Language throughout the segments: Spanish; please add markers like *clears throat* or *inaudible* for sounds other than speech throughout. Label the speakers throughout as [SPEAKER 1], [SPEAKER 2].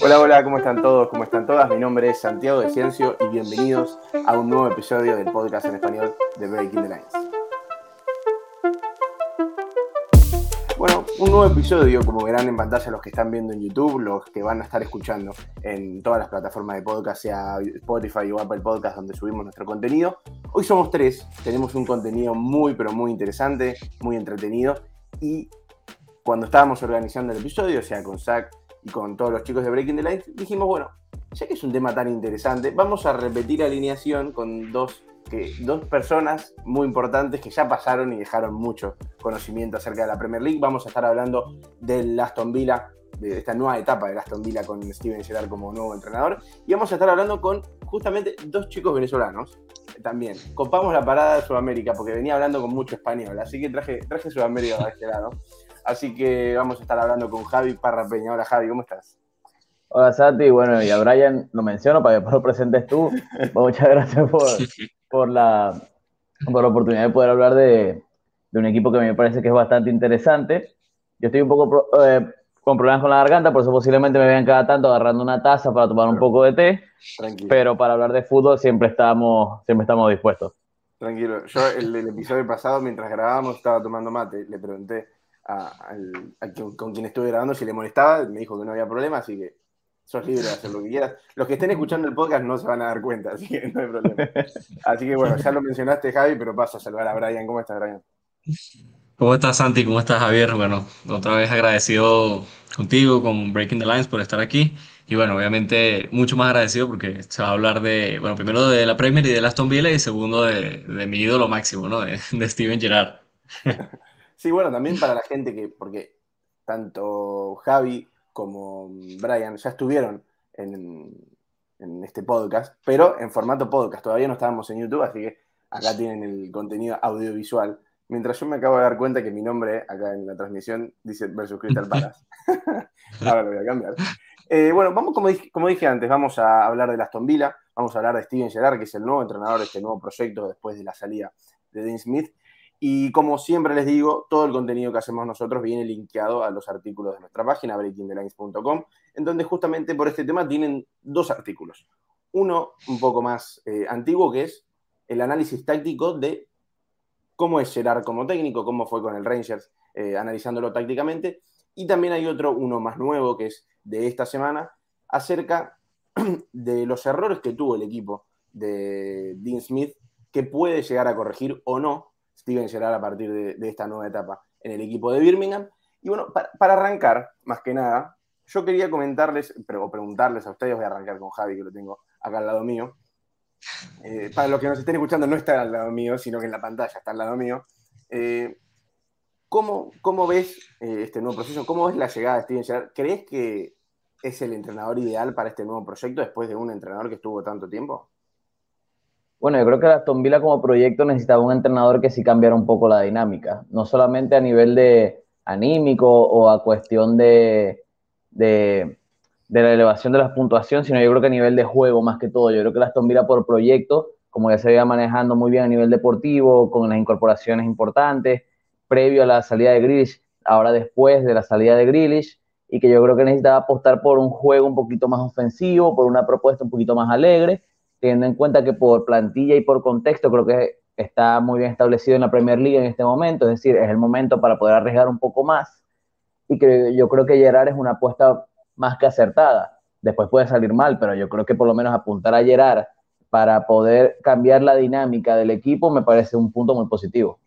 [SPEAKER 1] Hola, hola, ¿cómo están todos? ¿Cómo están todas? Mi nombre es Santiago de Ciencio y bienvenidos a un nuevo episodio del podcast en español de Breaking the Lines. Bueno, un nuevo episodio, como verán en pantalla los que están viendo en YouTube, los que van a estar escuchando en todas las plataformas de podcast, sea Spotify o Apple Podcast, donde subimos nuestro contenido. Hoy somos tres, tenemos un contenido muy, pero muy interesante, muy entretenido y cuando estábamos organizando el episodio, o sea, con Zach y con todos los chicos de Breaking the Lines, dijimos, bueno, ya que es un tema tan interesante, vamos a repetir alineación con dos, que, dos personas muy importantes que ya pasaron y dejaron mucho conocimiento acerca de la Premier League. Vamos a estar hablando del Aston Villa, de esta nueva etapa del Aston Villa con Steven Gerrard como nuevo entrenador. Y vamos a estar hablando con justamente dos chicos venezolanos también. Copamos la parada de Sudamérica porque venía hablando con mucho español, así que traje, traje Sudamérica a este lado. Así que vamos a estar hablando con Javi Parra Peña. Hola Javi, ¿cómo estás?
[SPEAKER 2] Hola Sati, bueno, y a Brian lo menciono para que lo presentes tú. *laughs* Muchas gracias por, *laughs* por, la, por la oportunidad de poder hablar de, de, un equipo que me parece que es bastante interesante. Yo estoy un poco eh, con problemas con la garganta, por eso posiblemente me vean cada tanto agarrando una taza para tomar un poco de té. Tranquilo. Pero para hablar de fútbol siempre estamos, siempre estamos dispuestos.
[SPEAKER 1] Tranquilo. Yo el, el episodio pasado, mientras grabábamos, estaba tomando mate. Le pregunté a, con quien estuve grabando si le molestaba, me dijo que no había problema, así que sos libre de hacer lo que quieras. Los que estén escuchando el podcast no se van a dar cuenta, así que no hay problema. Así que bueno, ya lo mencionaste, Javi, pero paso a saludar a Brian. ¿Cómo estás, Brian?
[SPEAKER 3] ¿Cómo estás, Santi? ¿Cómo estás, Javier? Bueno, otra vez agradecido contigo, con Breaking the Lines, por estar aquí. Y bueno, obviamente mucho más agradecido porque se va a hablar de, bueno, primero de la Premier y de Aston Villa y segundo de, de mi ídolo máximo, ¿no? De, de Steven Gerrard. *laughs*
[SPEAKER 1] Sí, bueno, también para la gente que, porque tanto Javi como Brian ya estuvieron en, este podcast, pero en formato podcast. Todavía no estábamos en YouTube, así que acá tienen el contenido audiovisual. Mientras yo me acabo de dar cuenta que mi nombre acá en la transmisión dice versus Crystal Palace. *laughs* Ahora lo voy a cambiar. Eh, bueno, vamos, como dije, como dije, antes, vamos a hablar de Aston Villa, vamos a hablar de Steven Gerrard, que es el nuevo entrenador de este nuevo proyecto después de la salida de Dean Smith. Y como siempre les digo, todo el contenido que hacemos nosotros viene linkeado a los artículos de nuestra página, breakingthelines.com, en donde justamente por este tema tienen dos artículos. Uno un poco más eh, antiguo, que es el análisis táctico de cómo es Gerard como técnico, cómo fue con el Rangers, eh, analizándolo tácticamente. Y también hay otro, uno más nuevo, que es de esta semana, acerca *clears throat* de los errores que tuvo el equipo de Dean Smith, que puede llegar a corregir o no Steven Gerrard a partir de, esta nueva etapa en el equipo de Birmingham. Y bueno, para, arrancar, más que nada, yo quería comentarles, o preguntarles a ustedes, voy a arrancar con Javi, que lo tengo acá al lado mío. Eh, para los que nos estén escuchando, no está al lado mío, sino que en la pantalla está al lado mío. Eh, ¿cómo, ¿cómo, ves eh, este nuevo proceso? ¿Cómo ves la llegada de Steven Gerrard? ¿Crees que es el entrenador ideal para este nuevo proyecto después de un entrenador que estuvo tanto tiempo?
[SPEAKER 2] Bueno, yo creo que Aston Villa como proyecto necesitaba un entrenador que sí cambiara un poco la dinámica, no solamente a nivel de anímico o a cuestión de, de, la elevación de la puntuación, sino yo creo que a nivel de juego más que todo. Yo creo que la Aston Villa por proyecto, como ya se veía manejando muy bien a nivel deportivo, con las incorporaciones importantes, previo a la salida de Grealish, ahora después de la salida de Grealish, y que yo creo que necesitaba apostar por un juego un poquito más ofensivo, por una propuesta un poquito más alegre, teniendo en cuenta que por plantilla y por contexto creo que está muy bien establecido en la Premier League en este momento, es decir, es el momento para poder arriesgar un poco más y que yo creo que Gerard es una apuesta más que acertada. Después puede salir mal, pero yo creo que por lo menos apuntar a Gerard para poder cambiar la dinámica del equipo me parece un punto muy positivo.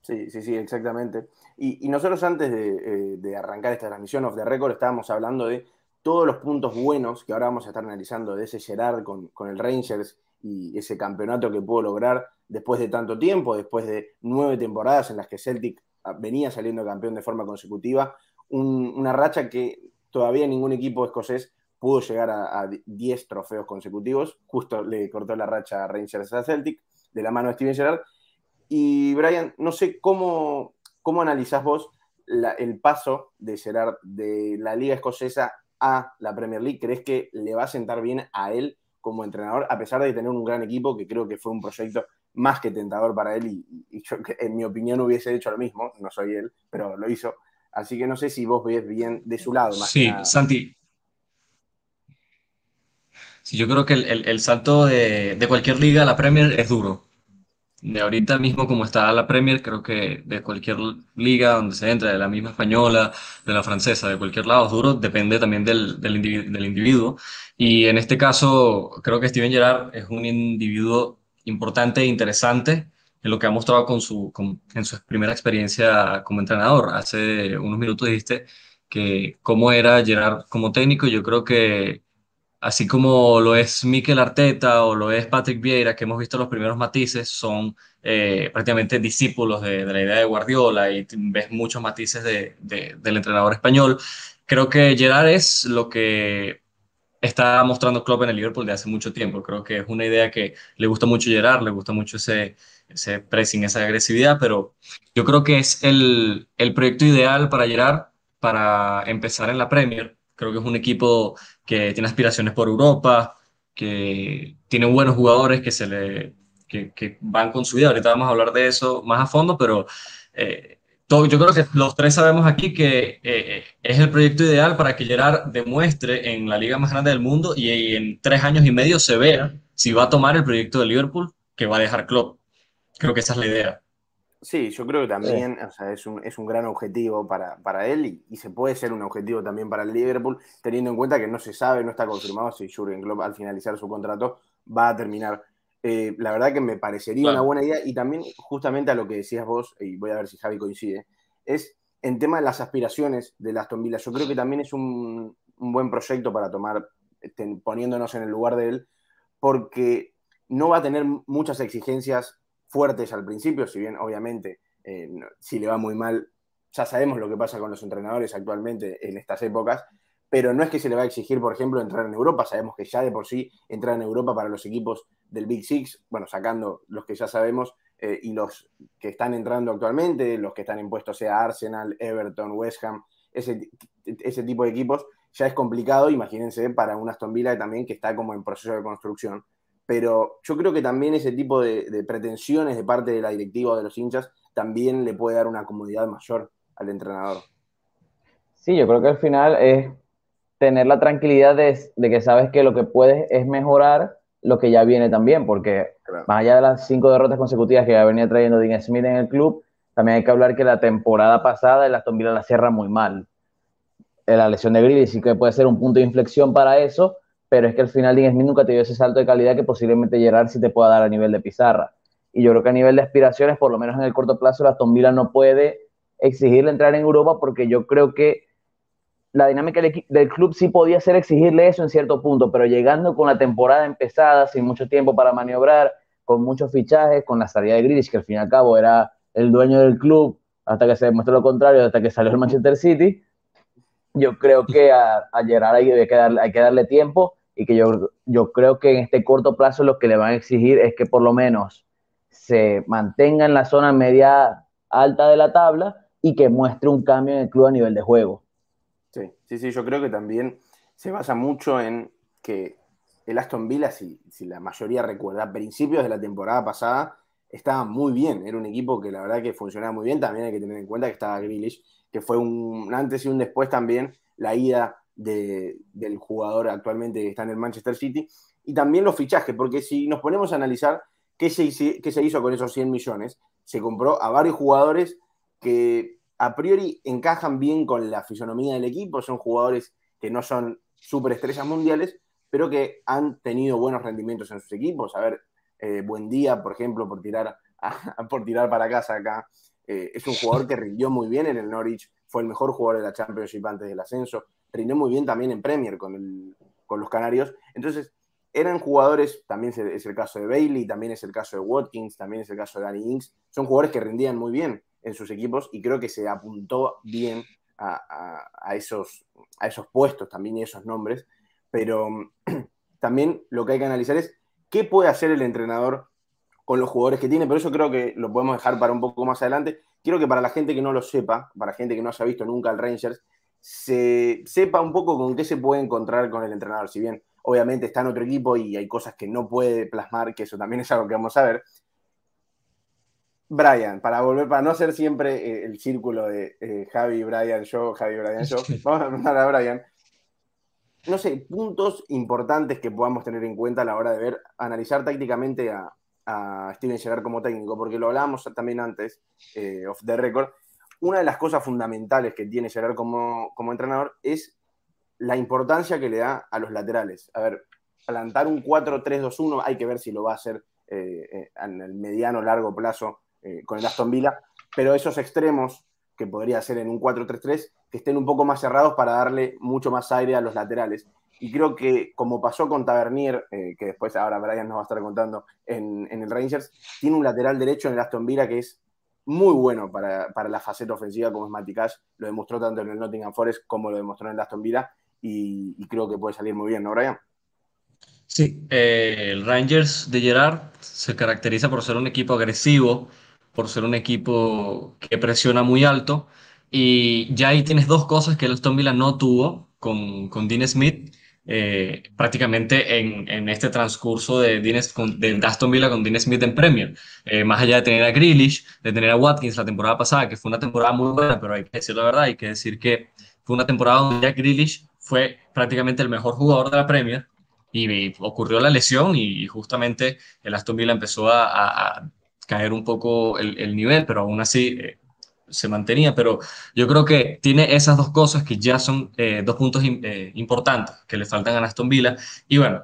[SPEAKER 1] Sí, sí, sí, exactamente. Y, nosotros antes de, eh, de, arrancar esta transmisión off the record estábamos hablando de todos los puntos buenos que ahora vamos a estar analizando de ese Gerard con, el Rangers y ese campeonato que pudo lograr después de tanto tiempo, después de nueve temporadas en las que Celtic ah, venía saliendo campeón de forma consecutiva, una racha que todavía ningún equipo escocés pudo llegar a, 10 trofeos consecutivos, justo le cortó la racha a Rangers a Celtic, de la mano de Steven Gerrard. Y Brian, no sé cómo, cómo analizás vos el paso de Gerard de la liga escocesa a la Premier League, ¿crees que le va a sentar bien a él como entrenador, a pesar de tener un gran equipo, que creo que fue un proyecto más que tentador para él y, yo en mi opinión hubiese hecho lo mismo, no soy él, pero lo hizo. Así que no sé si vos ves bien de su lado.
[SPEAKER 3] Más sí, Santi. Sí, yo creo que el, el, salto de, de, cualquier liga a la Premier es duro. De ahorita mismo como está la Premier, creo que de cualquier liga donde se entre, de la misma española, de la francesa, de cualquier lado es duro, depende también del, del, individuo, del individuo. Y en este caso, creo que Steven Gerrard es un individuo importante e interesante en lo que ha mostrado con su, con, en su primera experiencia como entrenador. Hace unos minutos dijiste que cómo era Gerard como técnico, yo creo que así como lo es Mikel Arteta o lo es Patrick Vieira, que hemos visto los primeros matices, son eh, prácticamente discípulos de, la idea de Guardiola y ves muchos matices de, del entrenador español. Creo que Gerard es lo que está mostrando Klopp en el Liverpool de hace mucho tiempo. Creo que es una idea que le gusta mucho Gerard, le gusta mucho ese, ese pressing, esa agresividad, pero yo creo que es el, el proyecto ideal para Gerard para empezar en la Premier. Creo que es un equipo que tiene aspiraciones por Europa, que tiene buenos jugadores que se le que, que van con su vida. Ahorita vamos a hablar de eso más a fondo, pero eh, todo, yo creo que los tres sabemos aquí que eh, es el proyecto ideal para que Gerard demuestre en la liga más grande del mundo y, y en tres años y medio se vea si va a tomar el proyecto de Liverpool que va a dejar Klopp. Creo que esa es la idea.
[SPEAKER 1] Sí, yo creo que también o sea, es, un, es, un, gran objetivo para, para él y, y, se puede ser un objetivo también para el Liverpool, teniendo en cuenta que no se sabe, no está confirmado si Jurgen Klopp al finalizar su contrato va a terminar. Eh, la verdad que me parecería claro. una buena idea y también justamente a lo que decías vos, y voy a ver si Javi coincide, es en tema de las aspiraciones de Aston Villa. Yo creo que también es un, un buen proyecto para tomar, poniéndonos en el lugar de él, porque no va a tener muchas exigencias fuertes al principio, si bien obviamente eh, si le va muy mal, ya sabemos lo que pasa con los entrenadores actualmente en estas épocas, pero no es que se le va a exigir, por ejemplo, entrar en Europa, sabemos que ya de por sí entrar en Europa para los equipos del Big Six, bueno, sacando los que ya sabemos eh, y los que están entrando actualmente, los que están impuestos sea Arsenal, Everton, West Ham, ese, ese tipo de equipos, ya es complicado, imagínense, para un Aston Villa también que está como en proceso de construcción pero yo creo que también ese tipo de, de, pretensiones de parte de la directiva o de los hinchas también le puede dar una comodidad mayor al entrenador.
[SPEAKER 2] Sí, yo creo que al final es tener la tranquilidad de, de que sabes que lo que puedes es mejorar lo que ya viene también, porque claro. más allá de las cinco derrotas consecutivas que ya venía trayendo Dean Smith en el club, también hay que hablar que la temporada pasada el Aston Villa la cierra muy mal. La lesión de Grealish sí que puede ser un punto de inflexión para eso, pero es que al final Dean Smith nunca te dio ese salto de calidad que posiblemente Gerard sí te pueda dar a nivel de pizarra. Y yo creo que a nivel de aspiraciones, por lo menos en el corto plazo, la Villa no puede exigirle entrar en Europa porque yo creo que la dinámica del, club sí podía ser exigirle eso en cierto punto, pero llegando con la temporada empezada, sin mucho tiempo para maniobrar, con muchos fichajes, con la salida de Grealish, que al fin y al cabo era el dueño del club, hasta que se demostró lo contrario, hasta que salió el Manchester City, yo creo que a, a Gerard hay que, darle, hay que darle tiempo y que yo, yo creo que en este corto plazo lo que le van a exigir es que por lo menos se mantenga en la zona media alta de la tabla y que muestre un cambio en el club a nivel de juego.
[SPEAKER 1] Sí, sí, sí, yo creo que también se basa mucho en que el Aston Villa, si, si la mayoría recuerda, a principios de la temporada pasada estaba muy bien, era un equipo que la verdad que funcionaba muy bien, también hay que tener en cuenta que estaba Grealish, que fue un antes y un después también la ida de, del jugador actualmente que está en el Manchester City, y también los fichajes, porque si nos ponemos a analizar qué se, qué se hizo con esos 100 millones, se compró a varios jugadores que a priori encajan bien con la fisonomía del equipo, son jugadores que no son superestrellas mundiales, pero que han tenido buenos rendimientos en sus equipos. A ver, eh, Buen Día, por ejemplo, por tirar, *laughs* por tirar para casa acá, eh, es un jugador que rindió muy bien en el Norwich, fue el mejor jugador de la Championship antes del ascenso, rindió muy bien también en Premier con, el, con los Canarios. Entonces, eran jugadores, también es el caso de Bailey, también es el caso de Watkins, también es el caso de Danny Ings, son jugadores que rendían muy bien en sus equipos y creo que se apuntó bien a, a, a esos, a esos puestos también y esos nombres, pero *clears throat* también lo que hay que analizar es qué puede hacer el entrenador con los jugadores que tiene, pero eso creo que lo podemos dejar para un poco más adelante. Quiero que para la gente que no lo sepa, para gente que no haya visto nunca el Rangers, se sepa un poco con qué se puede encontrar con el entrenador. Si bien obviamente está en otro equipo y hay cosas que no puede plasmar, que eso también es algo que vamos a ver, Brian, para volver, para no ser siempre eh, el círculo de eh, Javi, Brian, yo, Javi, Brian, yo, *laughs* vamos a preguntar a Brian. no sé, puntos importantes que podamos tener en cuenta a la hora de ver, analizar tácticamente a, Steven Gerrard como técnico, porque lo hablábamos también antes, eh, off the record. Una de las cosas fundamentales que tiene Gerrard como, como entrenador es la importancia que le da a los laterales. A ver, plantar un 4-3-2-1, hay que ver si lo va a hacer eh, eh, en el mediano largo plazo con el Aston Villa, pero esos extremos que podría ser en un 4-3-3, que estén un poco más cerrados para darle mucho más aire a los laterales. Y creo que como pasó con Tavernier, eh, que después ahora Brian nos va a estar contando en, el Rangers, tiene un lateral derecho en el Aston Villa que es muy bueno para, la faceta ofensiva como es Matty Cash. Lo demostró tanto en el Nottingham Forest como lo demostró en el Aston Villa y, creo que puede salir muy bien, ¿no, Brian?
[SPEAKER 3] Sí, eh, el Rangers de Gerard se caracteriza por ser un equipo agresivo, por ser un equipo que presiona muy alto. Y ya ahí tienes dos cosas que el Aston Villa no tuvo con, con Dean Smith. Eh, prácticamente en, en, este transcurso de, Dean, de Aston Villa con Dean Smith en Premier. Eh, más allá de tener a Grealish, de tener a Watkins la temporada pasada, que fue una temporada muy buena, pero hay que decir la verdad, hay que decir que fue una temporada donde Jack Grealish fue prácticamente el mejor jugador de la Premier y, ocurrió la lesión y, justamente el Aston Villa empezó a caer un poco el, nivel, pero aún así eh, se mantenía. Pero yo creo que tiene esas dos cosas que ya son eh, dos puntos eh, importantes que le faltan a Aston Villa. Y bueno,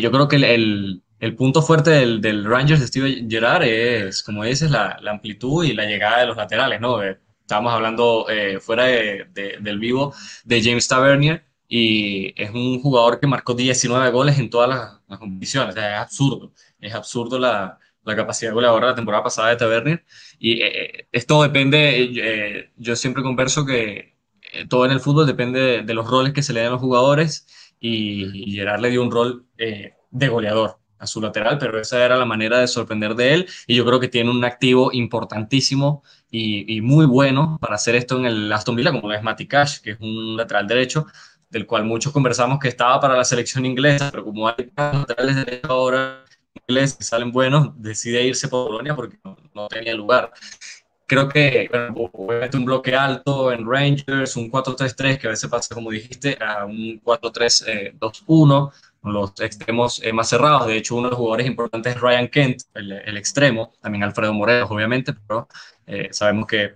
[SPEAKER 3] yo creo que el, el, punto fuerte del, del, Rangers de Steve Gerrard es, como dices, la, la, amplitud y la llegada de los laterales, ¿no? estábamos hablando fuera de, del vivo de James Tavernier y es un jugador que marcó 19 goles en todas las, las competiciones. es absurdo, es absurdo la, la capacidad goleadora la temporada pasada de Tavernier. Y eh, eh, esto depende, eh, yo siempre converso que todo en el fútbol depende de, los roles que se le dan a los jugadores y, Gerard le dio un rol de goleador a su lateral, pero esa era la manera de sorprender de él y yo creo que tiene un activo importantísimo y, muy bueno para hacer esto en el Aston Villa, como es Matty Cash, que es un lateral derecho, del cual muchos conversamos que estaba para la selección inglesa, pero como hay laterales derechos ahora salen buenos, decide irse por Polonia porque no, tenía lugar. Creo que bueno, un bloque alto en Rangers, un 4-3-3 que a veces pasa, como dijiste, a un 4-3-2-1, con los extremos eh, más cerrados. De hecho, uno de los jugadores importantes es Ryan Kent, el, extremo, también Alfredo Morelos, obviamente, pero eh, sabemos que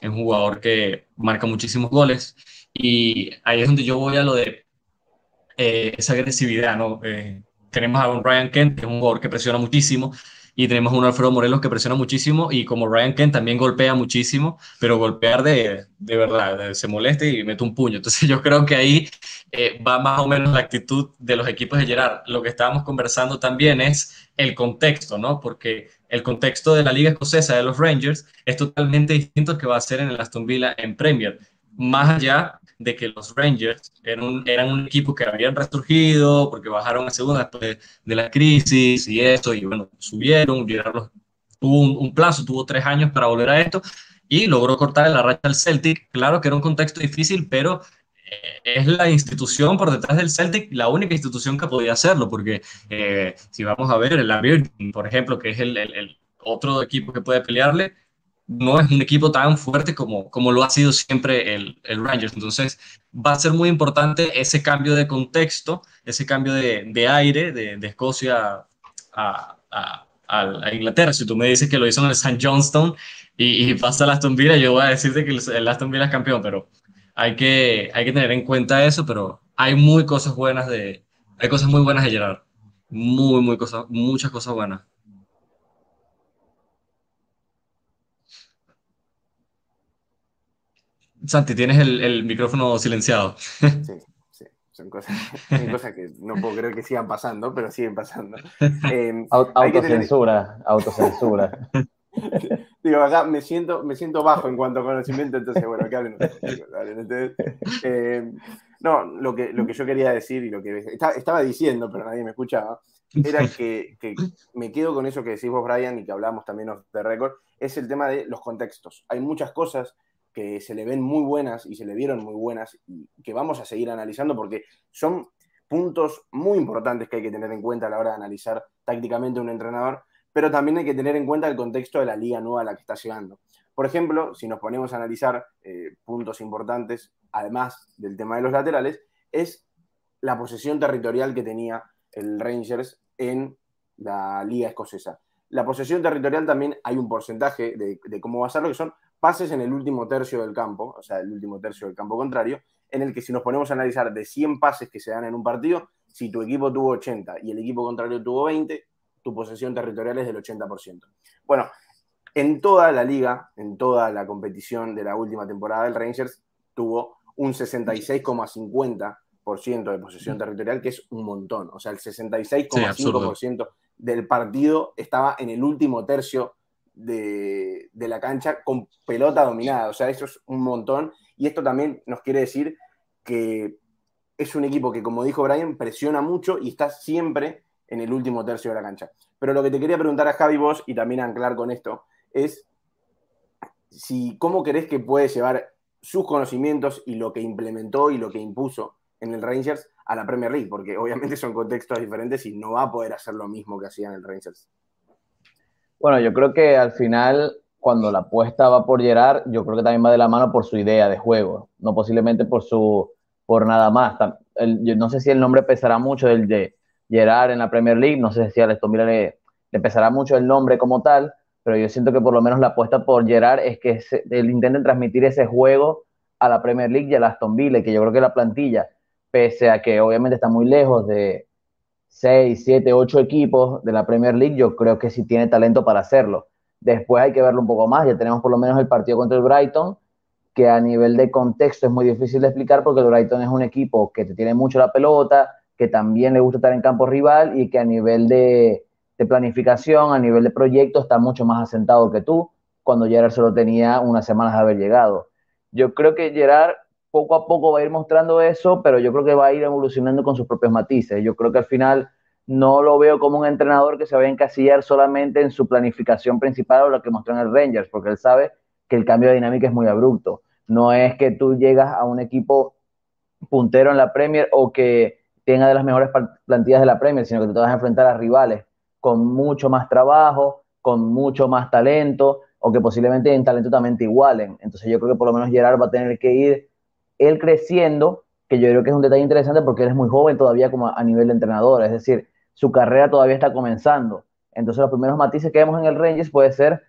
[SPEAKER 3] es un jugador que marca muchísimos goles. Y ahí es donde yo voy a lo de eh, esa agresividad, ¿no? Tenemos a un Ryan Kent, que es un jugador que presiona muchísimo, y tenemos a un Alfredo Morelos que presiona muchísimo, y como Ryan Kent también golpea muchísimo, pero golpear de, de verdad, se molesta y mete un puño. Entonces *laughs* yo creo que ahí eh, va más o menos la actitud de los equipos de Gerard. Lo que estábamos conversando también es el contexto, ¿no? Porque el contexto de la liga escocesa de los Rangers es totalmente distinto al que va a ser en el Aston Villa en Premier. Más allá de que los Rangers eran un, un equipo que habían resurgido porque bajaron a segunda después de la crisis y eso, y bueno, subieron, tuvo un, plazo, tuvo tres años para volver a esto y logró cortar la racha del Celtic. Claro que era un contexto difícil, pero eh, es la institución por detrás del Celtic la única institución que podía hacerlo, porque eh, si vamos a ver el Aberdeen, por ejemplo, que es el, el, otro equipo que puede pelearle, no es un equipo tan fuerte como, como lo ha sido siempre el, el, Rangers. Entonces, va a ser muy importante ese cambio de contexto, ese cambio de, de aire de, de, Escocia a, a, Inglaterra. Si tú me dices que lo hizo en el St. Johnston y, pasa el Aston Villa, yo voy a decirte que el, Aston Villa es campeón, pero hay que, hay que tener en cuenta eso, pero hay muy cosas buenas de, hay cosas muy buenas de Gerard. Muy, muy cosas, muchas cosas buenas. Santi, tienes el, micrófono silenciado.
[SPEAKER 1] Sí, sí, *laughs* son cosas, que no puedo creer que sigan pasando, pero siguen pasando.
[SPEAKER 2] Eh, autocensura, *laughs* autocensura.
[SPEAKER 1] Digo, acá me siento, me siento bajo en cuanto a conocimiento, entonces, bueno, acá eh, no, lo que, lo que yo quería decir y lo que estaba diciendo, pero nadie me escuchaba, era que, que, me quedo con eso que decís vos, Brian, y que hablamos también de récord, es el tema de los contextos. Hay muchas cosas que se le ven muy buenas y se le vieron muy buenas y que vamos a seguir analizando porque son puntos muy importantes que hay que tener en cuenta a la hora de analizar tácticamente un entrenador, pero también hay que tener en cuenta el contexto de la liga nueva a la que está llegando. Por ejemplo, si nos ponemos a analizar eh, puntos importantes, además del tema de los laterales, es la posesión territorial que tenía el Rangers en la liga escocesa. La posesión territorial también hay un porcentaje de, de cómo va a ser lo que son pases en el último tercio del campo, o sea, el último tercio del campo contrario, en el que si nos ponemos a analizar de 100 pases que se dan en un partido, si tu equipo tuvo 80 y el equipo contrario tuvo 20, tu posesión territorial es del 80%. Bueno, en toda la liga, en toda la competición de la última temporada, el Rangers tuvo un 66,50% de posesión territorial, que es un montón. O sea, el 66,5% del partido estaba en el último tercio de, la cancha con pelota dominada. O sea, eso es un montón. Y esto también nos quiere decir que es un equipo que, como dijo Brian, presiona mucho y está siempre en el último tercio de la cancha. Pero lo que te quería preguntar a Javi vos, y también anclar con esto, es si cómo crees que puede llevar sus conocimientos y lo que implementó y lo que impuso en el Rangers a la Premier League, porque obviamente son contextos diferentes y no va a poder hacer lo mismo que hacía en el Rangers.
[SPEAKER 2] Bueno, yo creo que al final, cuando la apuesta va por Gerard, yo creo que también va de la mano por su idea de juego, no posiblemente por su por nada más. yo no sé si el nombre pesará mucho del de Gerard en la Premier League, no sé si a Aston Villa le, pesará mucho el nombre como tal, pero yo siento que por lo menos la apuesta por Gerard es que él intenten transmitir ese juego a la Premier League y a Aston Villa, que yo creo que la plantilla, pese a que obviamente está muy lejos de 6, 7, 8 equipos de la Premier League, yo creo que sí tiene talento para hacerlo. Después hay que verlo un poco más, ya tenemos por lo menos el partido contra el Brighton, que a nivel de contexto es muy difícil de explicar porque el Brighton es un equipo que te tiene mucho la pelota, que también le gusta estar en campo rival y que a nivel de, planificación, a nivel de proyecto, está mucho más asentado que tú, cuando Gerard solo tenía unas semanas de haber llegado. Yo creo que Gerard poco a poco va a ir mostrando eso, pero yo creo que va a ir evolucionando con sus propios matices. Yo creo que al final no lo veo como un entrenador que se vaya a encasillar solamente en su planificación principal o lo que mostró en el Rangers, porque él sabe que el cambio de dinámica es muy abrupto. No es que tú llegas a un equipo puntero en la Premier o que tenga de las mejores plantillas de la Premier, sino que te vas a enfrentar a rivales con mucho más trabajo, con mucho más talento, o que posiblemente en talento también te igualen. Entonces yo creo que por lo menos Gerard va a tener que ir él creciendo, que yo creo que es un detalle interesante porque él es muy joven todavía como a nivel de entrenador, es decir, su carrera todavía está comenzando. Entonces los primeros matices que vemos en el Rangers puede ser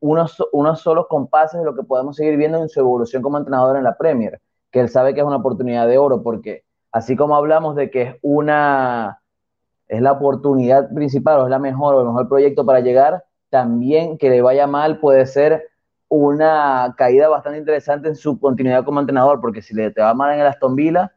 [SPEAKER 2] unos, unos solos compases de lo que podemos seguir viendo en su evolución como entrenador en la Premier, que él sabe que es una oportunidad de oro, porque así como hablamos de que es una es la oportunidad principal o es la mejor o el mejor proyecto para llegar, también que le vaya mal puede ser una caída bastante interesante en su continuidad como entrenador, porque si le te va mal en el Aston Villa,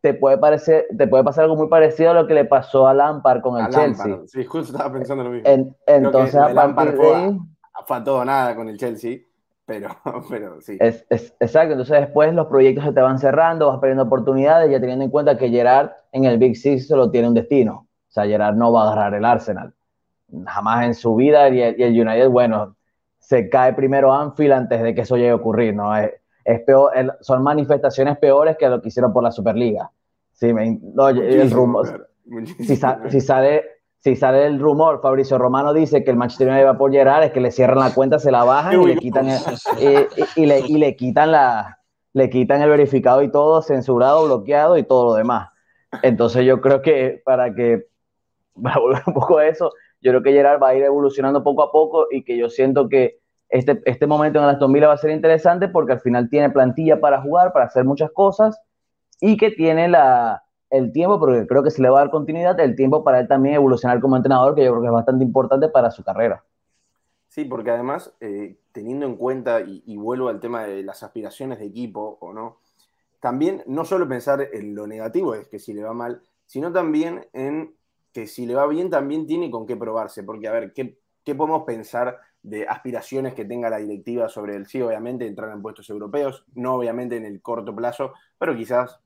[SPEAKER 2] te puede parecer, te puede pasar algo muy parecido a lo que le pasó a Lampard con el Chelsea.
[SPEAKER 1] Sí, justo estaba pensando lo mismo.
[SPEAKER 2] entonces, a partir de ahí,
[SPEAKER 1] faltó nada con el Chelsea, pero, *laughs* pero sí.
[SPEAKER 2] Es, exacto, entonces después los proyectos se te van cerrando, vas perdiendo oportunidades, ya teniendo en cuenta que Gerard en el Big Six solo tiene un destino. O sea, Gerard no va a agarrar el Arsenal. Jamás en su vida, y el, United, bueno, se cae primero Anfield antes de que eso llegue a ocurrir, ¿no? Es, peor, son manifestaciones peores que lo que hicieron por la Superliga. Sí, me, el rumor. Si, si, sale, si sale el rumor, Fabricio Romano dice que el Manchester United va por Gerard, es que le cierran la cuenta, se la bajan y le quitan el, y, le, y le quitan la le quitan el verificado y todo, censurado, bloqueado y todo lo demás. Entonces yo creo que para que, *laughs* para volver un poco a eso, yo creo que Gerard va a ir evolucionando poco a poco y que yo siento que este, este momento en Aston Villa va a ser interesante porque al final tiene plantilla para jugar, para hacer muchas cosas y que tiene la, el tiempo, porque creo que se le va a dar continuidad, el tiempo para él también evolucionar como entrenador, que yo creo que es bastante importante para su carrera.
[SPEAKER 1] Sí, porque además, eh, teniendo en cuenta, y, vuelvo al tema de las aspiraciones de equipo o no, también no solo pensar en lo negativo, es que si le va mal, sino también en que si le va bien también tiene con qué probarse, porque a ver, ¿qué, qué podemos pensar de aspiraciones que tenga la directiva sobre el sí? Obviamente entrar en puestos europeos, no obviamente en el corto plazo, pero quizás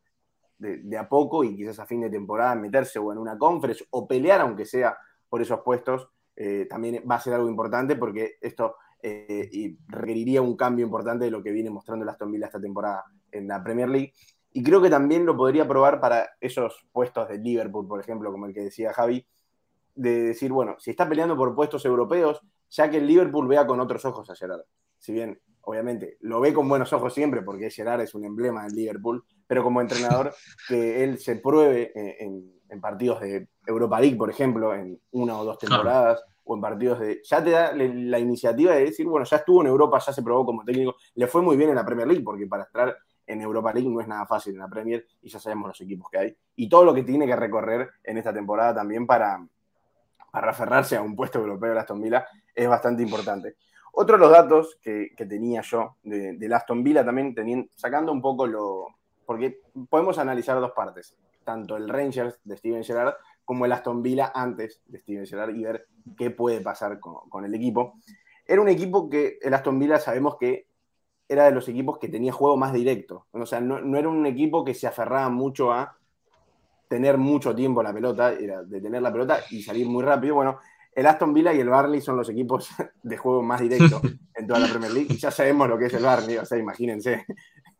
[SPEAKER 1] de, a poco y quizás a fin de temporada meterse o en una conference o pelear, aunque sea por esos puestos, eh, también va a ser algo importante porque esto eh, requeriría un cambio importante de lo que viene mostrando el Aston Villa esta temporada en la Premier League. Y creo que también lo podría probar para esos puestos de Liverpool, por ejemplo, como el que decía Javi, de decir, bueno, si está peleando por puestos europeos, ya que el Liverpool vea con otros ojos a Gerard. Si bien, obviamente, lo ve con buenos ojos siempre, porque Gerard es un emblema del Liverpool, pero como entrenador *laughs* que él se pruebe en, partidos de Europa League, por ejemplo, en una o dos temporadas, o en partidos de... Ya te da la iniciativa de decir, bueno, ya estuvo en Europa, ya se probó como técnico, le fue muy bien en la Premier League, porque para estar en Europa League no es nada fácil en la Premier y ya sabemos los equipos que hay. Y todo lo que tiene que recorrer en esta temporada también para, para aferrarse a un puesto europeo de Aston Villa es bastante importante. Otro de los datos que, tenía yo de, de, Aston Villa también, teniendo, sacando un poco lo... Porque podemos analizar dos partes, tanto el Rangers de Steven Gerrard como el Aston Villa antes de Steven Gerrard y ver qué puede pasar con, con el equipo. Era un equipo que el Aston Villa sabemos que era de los equipos que tenía juego más directo. O sea, no, era un equipo que se aferraba mucho a tener mucho tiempo la pelota, era de tener la pelota y salir muy rápido. Bueno, el Aston Villa y el Barley son los equipos *laughs* de juego más directo en toda la Premier League. Y ya sabemos lo que es el Barley, o sea, imagínense.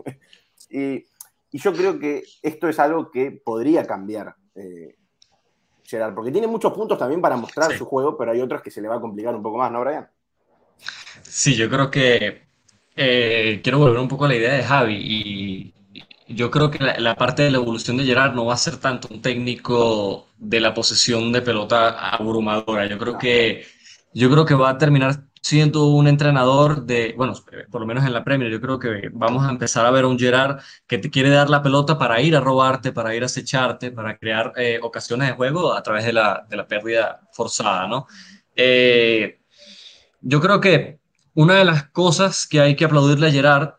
[SPEAKER 1] *laughs* y, yo creo que esto es algo que podría cambiar eh, Gerard, porque tiene muchos puntos también para mostrar su juego, pero hay otros que se le va a complicar un poco más, ¿no, Brian?
[SPEAKER 3] Sí, yo creo que eh, quiero volver un poco a la idea de Javi y yo creo que la, parte de la evolución de Gerard no va a ser tanto un técnico de la posesión de pelota abrumadora. Yo creo que, yo creo que va a terminar siendo un entrenador de, bueno, por lo menos en la Premier, yo creo que vamos a empezar a ver a un Gerard que te quiere dar la pelota para ir a robarte, para ir a acecharte, para crear eh, ocasiones de juego a través de la, de la pérdida forzada, ¿no? Eh, yo creo que una de las cosas que hay que aplaudirle a Gerard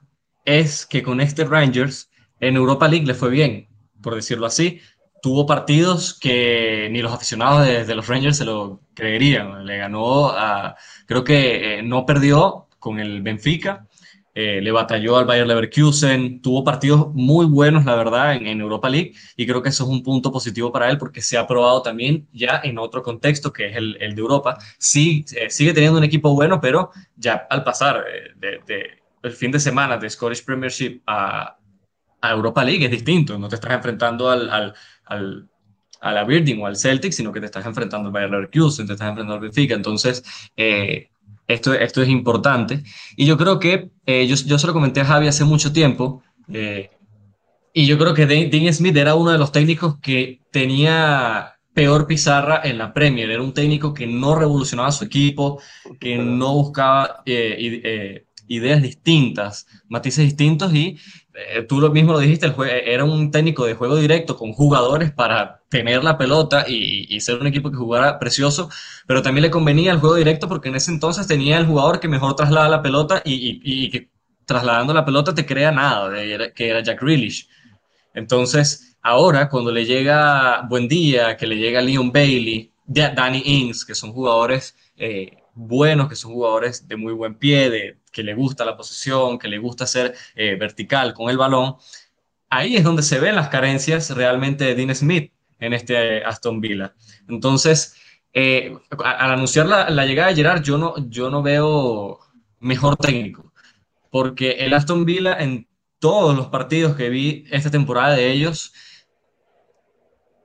[SPEAKER 3] es que con este Rangers en Europa League le fue bien, por decirlo así. Tuvo partidos que ni los aficionados de, los Rangers se lo creerían. Le ganó creo que eh, no perdió con el Benfica, eh, le batalló al Bayer Leverkusen, tuvo partidos muy buenos, la verdad, en, Europa League, y creo que eso es un punto positivo para él porque se ha probado también ya en otro contexto, que es el, de Europa. Sí, eh, sigue teniendo un equipo bueno, pero ya al pasar del de, el fin de semana de Scottish Premiership a, a, Europa League es distinto, no te estás enfrentando al, al, al a la Birding o al Celtic, sino que te estás enfrentando al Bayer Leverkusen, te estás enfrentando al Benfica, entonces eh, esto, esto es importante. Y yo creo que, eh, yo, yo se lo comenté a Javi hace mucho tiempo, eh, y yo creo que Dean Smith era uno de los técnicos que tenía peor pizarra en la Premier. Era un técnico que no revolucionaba su equipo, que no buscaba eh, ideas distintas, matices distintos y tú lo mismo lo dijiste, era un técnico de juego directo con jugadores para tener la pelota y, ser un equipo que jugara precioso, pero también le convenía el juego directo porque en ese entonces tenía el jugador que mejor traslada la pelota y, que trasladando la pelota te crea nada, que era Jack Grealish. Entonces, ahora cuando le llega Buen Día, que le llega Leon Bailey, Danny Ings, que son jugadores eh, buenos, que son jugadores de muy buen pie, de, que le gusta la posición, que le gusta ser eh, vertical con el balón, ahí es donde se ven las carencias realmente de Dean Smith en este Aston Villa. Entonces, eh, al anunciar la, llegada de Gerard, yo no, yo no veo mejor técnico, porque el Aston Villa en todos los partidos que vi esta temporada de ellos,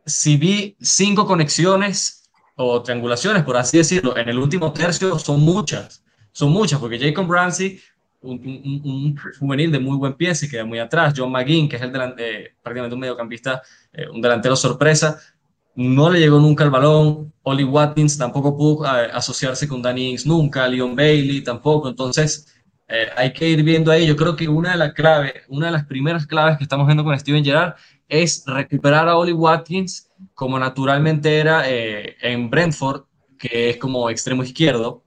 [SPEAKER 3] si vi cinco conexiones o triangulaciones, por así decirlo, en el último tercio son muchas, son muchas, porque Jacob Ramsey, un, juvenil de muy buen pie, se queda muy atrás. John McGinn, que es el eh, prácticamente un mediocampista, eh, un delantero sorpresa, no le llegó nunca el balón. Oli Watkins tampoco pudo eh, asociarse con Danny Ings nunca, Leon Bailey tampoco. Entonces, hay que ir viendo ahí. Yo creo que una de las claves, una de las primeras claves que estamos viendo con Steven Gerrard es recuperar a Oli Watkins como naturalmente era eh, en Brentford, que es como extremo izquierdo,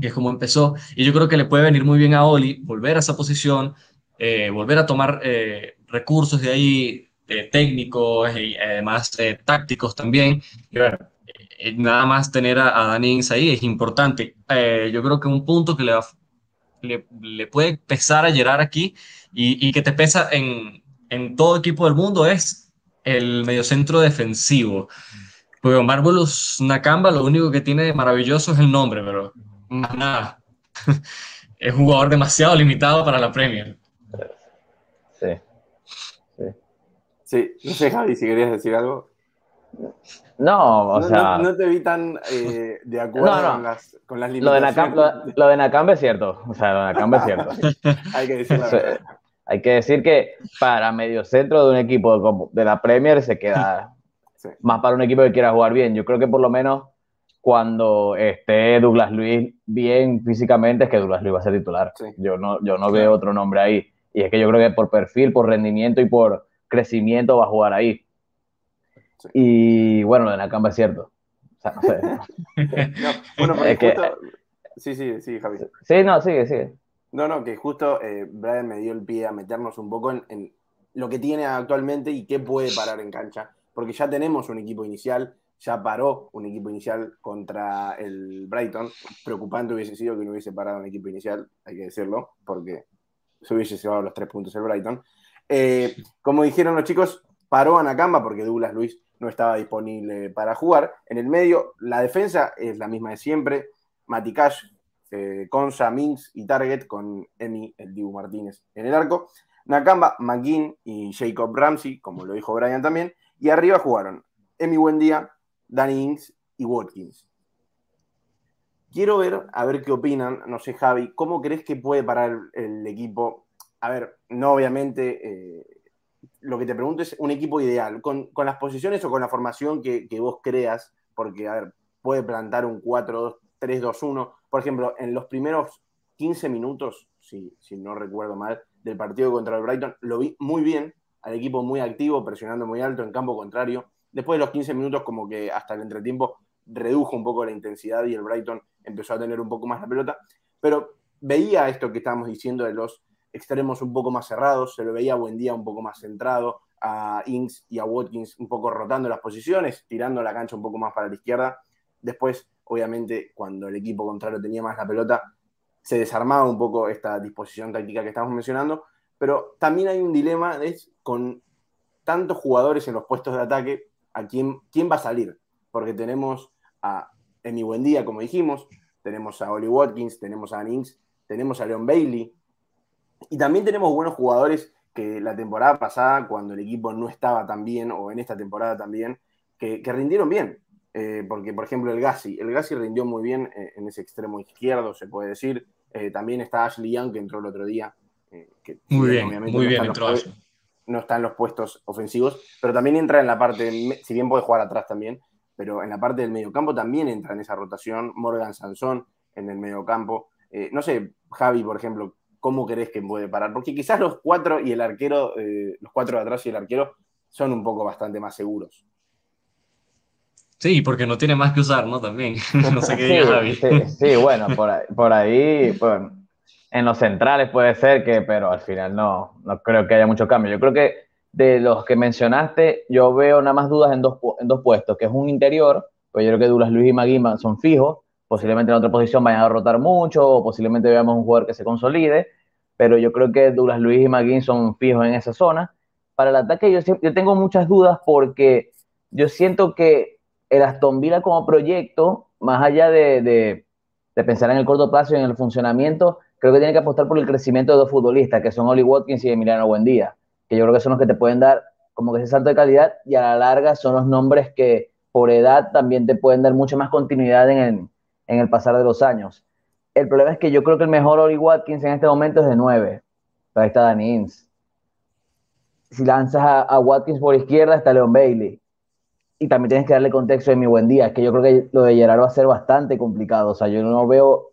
[SPEAKER 3] que es como empezó. Y yo creo que le puede venir muy bien a Oli volver a esa posición, eh, volver a tomar eh, recursos de ahí, técnicos y además tácticos también. Y bueno, nada más tener a, a Danny ahí es importante. yo creo que un punto que le, le, le, puede pesar a Gerard aquí y, y que te pesa en, en todo equipo del mundo es el mediocentro defensivo. Porque Marvelous Nakamba lo único que tiene de maravilloso es el nombre, pero nada. *laughs* es un jugador demasiado limitado para la Premier.
[SPEAKER 2] Sí.
[SPEAKER 1] Sí. Sí, no sé, Javi, si querías decir algo.
[SPEAKER 2] No, o sea.
[SPEAKER 1] No, te vi tan eh, de acuerdo Con, las, con las limitaciones.
[SPEAKER 2] Lo de, Nakamba, lo, de Nakamba es cierto. O sea, lo de Nakamba es cierto. *laughs*
[SPEAKER 1] Hay que decir la *laughs* verdad.
[SPEAKER 2] Hay que decir que para medio centro de un equipo de la Premier se queda más para un equipo que quiera jugar bien. Yo creo que por lo menos cuando esté Douglas Luis bien físicamente es que Douglas Luis va a ser titular. Yo no, yo no veo otro nombre ahí. Y es que yo creo que por perfil, por rendimiento y por crecimiento va a jugar ahí. Y bueno, lo de Nakamba es cierto. O sea, no sé. *laughs* *laughs*
[SPEAKER 1] bueno, es que, Sí, sí, sí, Javi.
[SPEAKER 2] Sí, no, sigue, sigue.
[SPEAKER 1] No, no, que justo eh, Brian me dio el pie a meternos un poco en, lo que tiene actualmente y qué puede parar en cancha. Porque ya tenemos un equipo inicial, ya paró un equipo inicial contra el Brighton. Preocupante hubiese sido que no hubiese parado un equipo inicial, hay que decirlo, porque se hubiese llevado los tres puntos el Brighton. Eh, como dijeron los chicos, paró a Nakamba porque Douglas Luis no estaba disponible para jugar. En el medio, la defensa es la misma de siempre. Matikash, eh, Consa, Minx y Target con Emi, el Dibu Martínez en el arco. Nakamba, McGinn y Jacob Ramsey, como lo dijo Brian también. Y arriba jugaron Emi Buendía, Danny Ings y Watkins. Quiero ver, a ver qué opinan, no sé, Javi, ¿cómo crees que puede parar el, equipo? A ver, no obviamente, eh, lo que te pregunto es un equipo ideal, con, las posiciones o con la formación que, que, vos creas, porque, a ver, puede plantar un 4-2 3-2-1. Por ejemplo, en los primeros 15 minutos, si, si no recuerdo mal, del partido contra el Brighton, lo vi muy bien, al equipo muy activo, presionando muy alto en campo contrario. Después de los 15 minutos, como que hasta el entretiempo redujo un poco la intensidad y el Brighton empezó a tener un poco más la pelota. Pero veía esto que estábamos diciendo de los extremos un poco más cerrados, se lo veía a Buen Día un poco más centrado, a Ings y a Watkins un poco rotando las posiciones, tirando la cancha un poco más para la izquierda. Después obviamente cuando el equipo contrario tenía más la pelota, se desarmaba un poco esta disposición táctica que estamos mencionando, pero también hay un dilema es con tantos jugadores en los puestos de ataque, ¿a quién, quién va a salir? Porque tenemos a Emi Buendía, como dijimos, tenemos a Oli Watkins, tenemos a Nings, tenemos a Leon Bailey, y también tenemos buenos jugadores que la temporada pasada, cuando el equipo no estaba tan bien, o en esta temporada también, que rindieron bien. Eh, porque por ejemplo el Gassi, el Gassi rindió muy bien eh, en ese extremo izquierdo, se puede decir. Eh, también está Ashley Young, que entró el otro día.
[SPEAKER 3] Que, muy bien, muy bien entró
[SPEAKER 1] No está en los puestos ofensivos, pero también entra en la parte, si bien puede jugar atrás también, pero en la parte del mediocampo también entra en esa rotación. Morgan Sansón en el mediocampo. no sé, Javi, por ejemplo, ¿cómo crees que puede parar? Porque quizás los cuatro y el arquero, los cuatro de atrás y el arquero son un poco bastante más seguros.
[SPEAKER 3] Sí, porque no tiene más que usar, ¿no? También. *laughs* no sé qué diga Javi.
[SPEAKER 2] Sí, bueno, por ahí, por ahí pues, en los centrales puede ser que, pero al final no, no creo que haya mucho cambio. Yo creo que de los que mencionaste, yo veo nada más dudas en dos, en dos puestos, que es un interior, pues yo creo que Douglas Luis y Maguima son fijos, posiblemente en otra posición vayan a rotar mucho, o posiblemente veamos un jugador que se consolide, pero yo creo que Douglas Luis y Maguín son fijos en esa zona. Para el ataque yo, yo tengo muchas dudas porque yo siento que el Aston Villa como proyecto, más allá de, pensar en el corto plazo y en el funcionamiento, creo que tiene que apostar por el crecimiento de dos futbolistas, que son Oli Watkins y Emiliano Buendía, que yo creo que son los que te pueden dar como que ese salto de calidad y a la larga son los nombres que por edad también te pueden dar mucha más continuidad en el, pasar de los años. El problema es que yo creo que el mejor Oli Watkins en este momento es de 9. Ahí está Danny Ings. Si lanzas a, a Watkins por izquierda, está Leon Bailey y también tienes que darle contexto de mi buen día, que yo creo que lo de Gerard va a ser bastante complicado. O sea, yo no veo,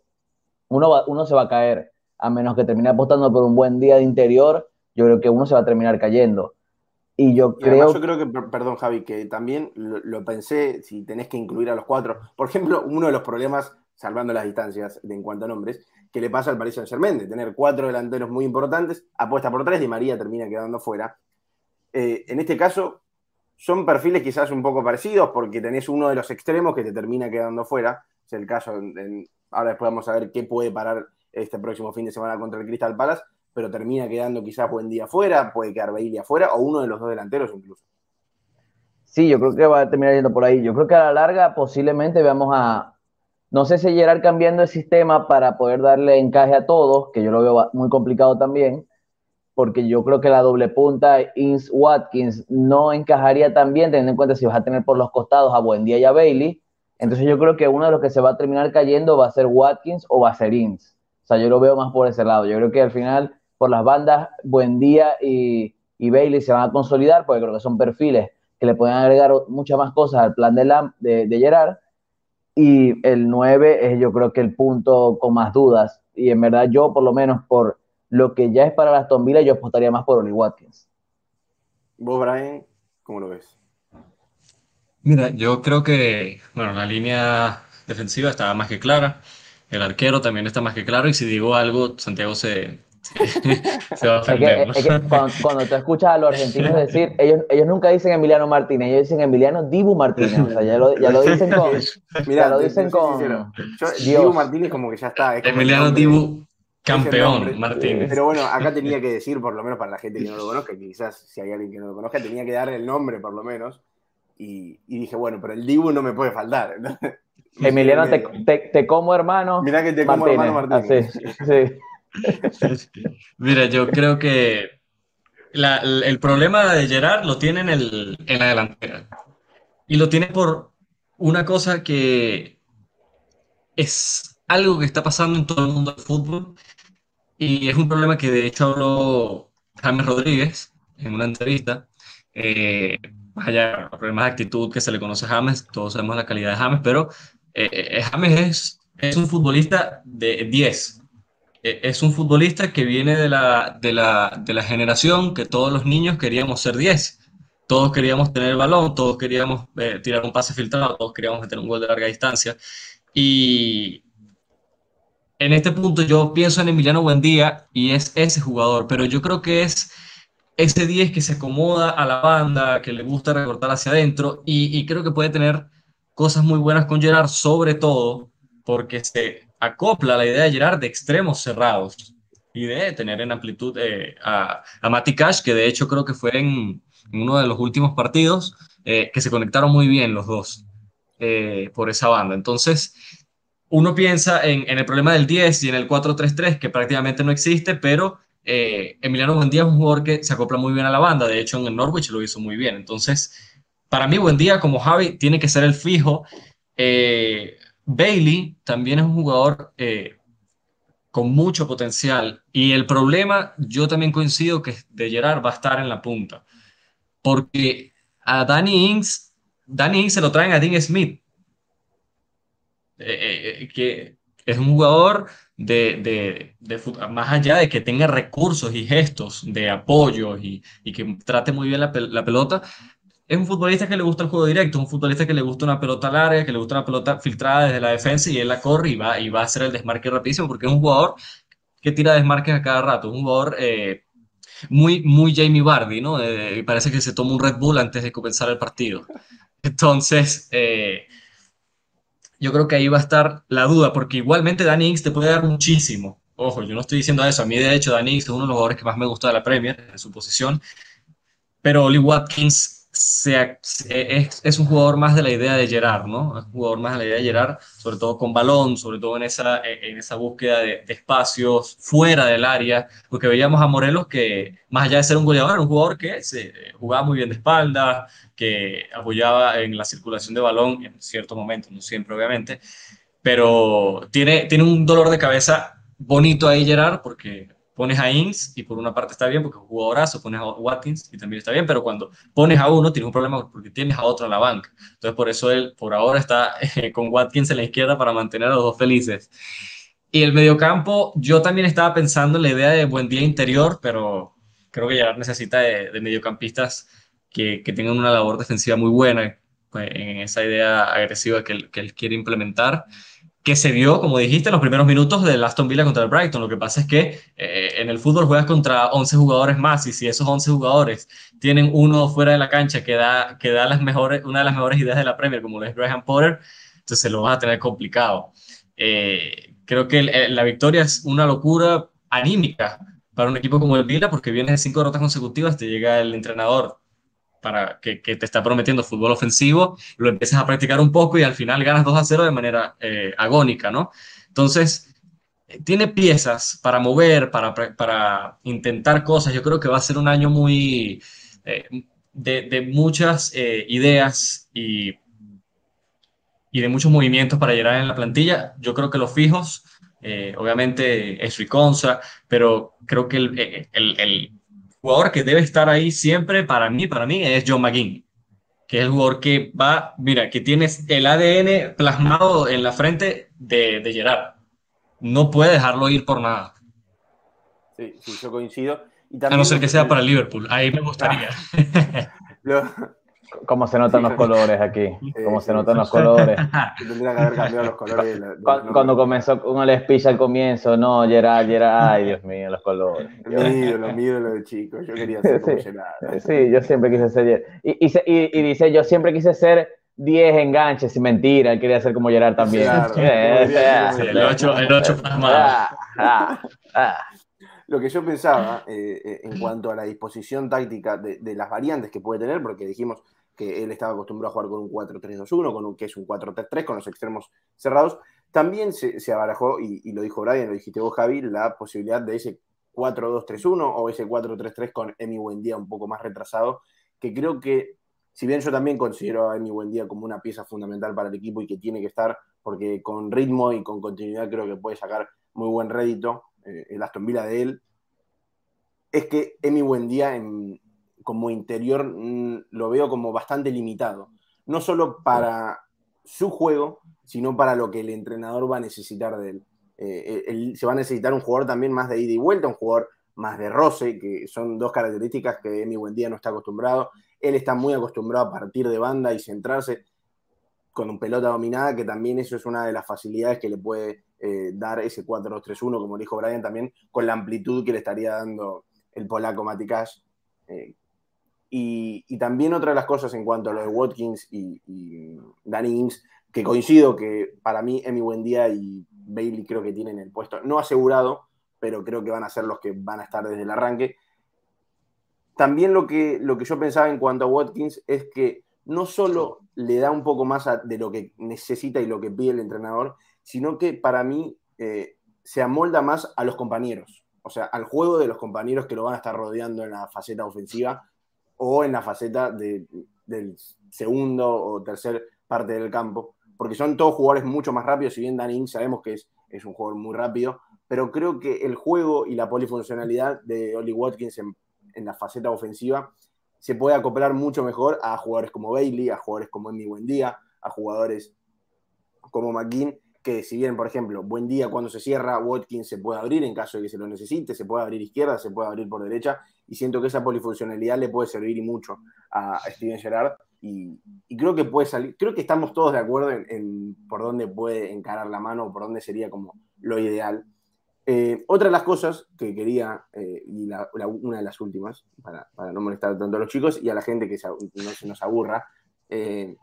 [SPEAKER 2] uno, uno se va a caer, a menos que termine apostando por un buen día de interior, yo creo que uno se va a terminar cayendo. Y yo creo...
[SPEAKER 1] yo creo que, perdón Javi, que también lo, pensé, si tenés que incluir a los cuatro. Por ejemplo, uno de los problemas, salvando las distancias de, en cuanto a nombres, que le pasa al Paris Saint Germain, de tener cuatro delanteros muy importantes, apuesta por tres y María termina quedando fuera. Eh, en este caso, son perfiles quizás un poco parecidos porque tenés uno de los extremos que te termina quedando fuera. Es el caso, ahora después vamos a ver qué puede parar este próximo fin de semana contra el Crystal Palace, pero termina quedando quizás buen día fuera, puede quedar Bailey afuera o uno de los dos delanteros incluso.
[SPEAKER 2] Sí, yo creo que va a terminar yendo por ahí. Yo creo que a la larga posiblemente veamos a, no sé si llegar cambiando el sistema para poder darle encaje a todos, que yo lo veo muy complicado también, porque yo creo que la doble punta Ins Watkins no encajaría tan bien, teniendo en cuenta si vas a tener por los costados a Buendía y a Bailey. Entonces yo creo que uno de los que se va a terminar cayendo va a ser Watkins o va a ser Ins. O sea, yo lo veo más por ese lado. Yo creo que al final por las bandas Buendía y, y Bailey se van a consolidar, porque creo que son perfiles que le pueden agregar muchas más cosas al plan de, de, de Gerard. Y el 9 es yo creo que el punto con más dudas. Y en verdad yo, por lo menos por lo que ya es para las Villa, yo apostaría más por Oli Watkins.
[SPEAKER 1] ¿Vos, Brian, cómo lo ves?
[SPEAKER 3] Mira, yo creo que, bueno, la línea defensiva está más que clara. El arquero también está más que claro. Y si digo algo, Santiago se, *laughs* se va a ofender.
[SPEAKER 2] Es que, cuando, tú escuchas a los argentinos decir, ellos, ellos nunca dicen Emiliano Martínez, ellos dicen Emiliano Dibu Martínez. O sea, ya lo, ya lo dicen con. Mira, lo dicen con.
[SPEAKER 1] Dibu Martínez, como que ya está.
[SPEAKER 3] Emiliano Dibu. Campeón, Martínez.
[SPEAKER 1] Pero bueno, acá tenía que decir, por lo menos para la gente que no lo conozca, quizás si hay alguien que no lo conozca, tenía que dar el nombre por lo menos. Y, dije, bueno, pero el Dibu no me puede faltar. *laughs*
[SPEAKER 2] Emiliano, te, te, como hermano.
[SPEAKER 1] Mira que te como hermano Martínez.
[SPEAKER 3] Mira, yo creo que el problema de Gerard lo tiene en, el, en la delantera. Y lo tiene por una cosa que es algo que está pasando en todo el mundo del fútbol y es un problema que de hecho habló James Rodríguez en una entrevista. Eh, más allá problemas de actitud que se le conoce a James, todos sabemos la calidad de James, pero eh, eh, James es, es un futbolista de 10. es un futbolista que viene de la, de, la, de la generación que todos los niños queríamos ser 10. Todos queríamos tener el balón, todos queríamos tirar un pase filtrado, todos queríamos meter un gol de larga distancia. Y, en este punto yo pienso en Emiliano Buendía y es ese jugador, pero yo creo que es ese 10 que se acomoda a la banda, que le gusta recortar hacia adentro y, creo que puede tener cosas muy buenas con Gerard, sobre todo porque se acopla la idea de Gerard de extremos cerrados y de tener en amplitud eh, a, a Mati Cash, que de hecho creo que fue en, uno de los últimos partidos, eh, que se conectaron muy bien los dos eh, por esa banda. Entonces, uno piensa en, el problema del 10 y en el 4-3-3, que prácticamente no existe, pero eh, Emiliano Buendía es un jugador que se acopla muy bien a la banda. De hecho, en el Norwich lo hizo muy bien. Entonces, para mí, Buendía, como Javi, tiene que ser el fijo. Eh, Bailey también es un jugador eh, con mucho potencial. Y el problema, yo también coincido que de Gerard va a estar en la punta. Porque a Danny Ings, Danny Ings se lo traen a Dean Smith eh, que es un jugador de, más allá de que tenga recursos y gestos de apoyo y, que trate muy bien la, pelota, es un futbolista que le gusta el juego directo, un futbolista que le gusta una pelota larga, que le gusta una pelota filtrada desde la defensa y él la corre y va, y va a hacer el desmarque rapidísimo porque es un jugador que tira desmarques a cada rato, un jugador eh, muy, muy Jamie Vardy, ¿no? parece que se toma un Red Bull antes de comenzar el partido. Entonces, yo creo que ahí va a estar la duda, porque igualmente Danny Ings te puede dar muchísimo. Ojo, yo no estoy diciendo eso. A mí, de hecho, Danny Ings es uno de los jugadores que más me gusta de la Premier, en su posición. Pero Oli Watkins es, un jugador más de la idea de Gerard, ¿no? Es un jugador más de la idea de Gerard, sobre todo con balón, sobre todo en esa, en esa búsqueda de, espacios fuera del área, porque veíamos a Morelos que, más allá de ser un goleador, era un jugador que se, jugaba muy bien de espalda, que apoyaba en la circulación de balón en ciertos momentos, no siempre obviamente, pero tiene, tiene un dolor de cabeza bonito ahí Gerard, porque pones a Ings y por una parte está bien porque es un jugadorazo, pones a Watkins y también está bien, pero cuando pones a uno tienes un problema porque tienes a otro en la banca. Entonces por eso él por ahora está eh, con Watkins en la izquierda para mantener a los dos felices. Y el mediocampo, yo también estaba pensando en la idea de buen día interior, pero creo que ya necesita de, mediocampistas que, que, tengan una labor defensiva muy buena pues, en esa idea agresiva que que él quiere implementar que se vio, como dijiste, en los primeros minutos del Aston Villa contra el Brighton. Lo que pasa es que eh, en el fútbol juegas contra 11 jugadores más y si esos 11 jugadores tienen uno fuera de la cancha que da, que da las mejores, una de las mejores ideas de la Premier, como lo es Graham Potter, entonces se lo vas a tener complicado. Eh, creo que la victoria es una locura anímica para un equipo como el Villa porque viene de cinco derrotas consecutivas, te llega el entrenador para que, te está prometiendo fútbol ofensivo, lo empiezas a practicar un poco y al final ganas 2 a 0 de manera eh, agónica, ¿no? Entonces, eh, tiene piezas para mover, para, para, intentar cosas. Yo creo que va a ser un año muy eh, de, muchas ideas y, y de muchos movimientos para llegar en la plantilla. Yo creo que los fijos eh, obviamente es Riconza, pero creo que el, el, el, jugador que debe estar ahí siempre para mí, para mí es John McGinn, que es el jugador que va, mira, que tiene el ADN plasmado en la frente de, de Gerard. No puede dejarlo ir por nada.
[SPEAKER 1] Sí, sí, yo coincido.
[SPEAKER 3] Y a no ser que sea para Liverpool, ahí me gustaría. *laughs*
[SPEAKER 2] Cómo se notan los colores aquí. Cómo se notan los colores. *laughs*
[SPEAKER 1] Tendría que haber cambiado los colores.
[SPEAKER 2] cuando, comenzó con el speech al comienzo, no, Gerard, Gerard, ay Dios mío, los colores.
[SPEAKER 1] Mi ídolo, mi ídolo de chico. Yo quería ser como Gerard.
[SPEAKER 2] Sí, yo siempre quise ser y, y, y, dice, yo siempre quise ser 10 enganches, sin mentira, él quería ser como Gerard también.
[SPEAKER 3] Claro, el 8 el ocho ah,
[SPEAKER 1] ah, ah. Lo que yo pensaba eh, eh, en cuanto a la disposición táctica de, de, las variantes que puede tener, porque dijimos que él estaba acostumbrado a jugar con un 4-3-2-1, con un que es un 4-3-3, con los extremos cerrados. También se, se abarajó, y, y, lo dijo Brian, lo dijiste vos, Javi, la posibilidad de ese 4-2-3-1 o ese 4-3-3 con Emi Buendía un poco más retrasado, que creo que, si bien yo también considero a Emi Buendía como una pieza fundamental para el equipo y que tiene que estar, porque con ritmo y con continuidad creo que puede sacar muy buen rédito eh, el Aston Villa de él, es que Emi Buendía en, como interior mm, lo veo como bastante limitado. No solo para su juego, sino para lo que el entrenador va a necesitar de él. Eh, se va a necesitar un jugador también más de ida y vuelta, un jugador más de roce, que son dos características que Emi Buendía no está acostumbrado. Él está muy acostumbrado a partir de banda y centrarse con un pelota dominada, que también eso es una de las facilidades que le puede eh, dar ese 4-2-3-1, como dijo Brian, también con la amplitud que le estaría dando el polaco Matikash, eh, y, también otra de las cosas en cuanto a lo de Watkins y, Danny Ings, que coincido que para mí Emi Buendía y Bailey creo que tienen el puesto no asegurado, pero creo que van a ser los que van a estar desde el arranque. También lo que, lo que yo pensaba en cuanto a Watkins es que no solo le da un poco más de lo que necesita y lo que pide el entrenador, sino que para mí eh, se amolda más a los compañeros, o sea, al juego de los compañeros que lo van a estar rodeando en la faceta ofensiva o en la faceta de, del segundo o tercer parte del campo, porque son todos jugadores mucho más rápidos, si bien Danny sabemos que es, es, un jugador muy rápido, pero creo que el juego y la polifuncionalidad de Oli Watkins en, en, la faceta ofensiva se puede acoplar mucho mejor a jugadores como Bailey, a jugadores como Emmy Buendía, a jugadores como McGinn, que si bien, por ejemplo, buen día cuando se cierra, Watkins se puede abrir en caso de que se lo necesite, se puede abrir izquierda, se puede abrir por derecha, y siento que esa polifuncionalidad le puede servir y mucho a Steven Gerrard, y, creo que puede salir, creo que estamos todos de acuerdo en, por dónde puede encarar la mano, o por dónde sería como lo ideal. Eh, otra de las cosas que quería, eh, y una de las últimas, para, no molestar tanto a los chicos y a la gente que no se nos aburra, eh,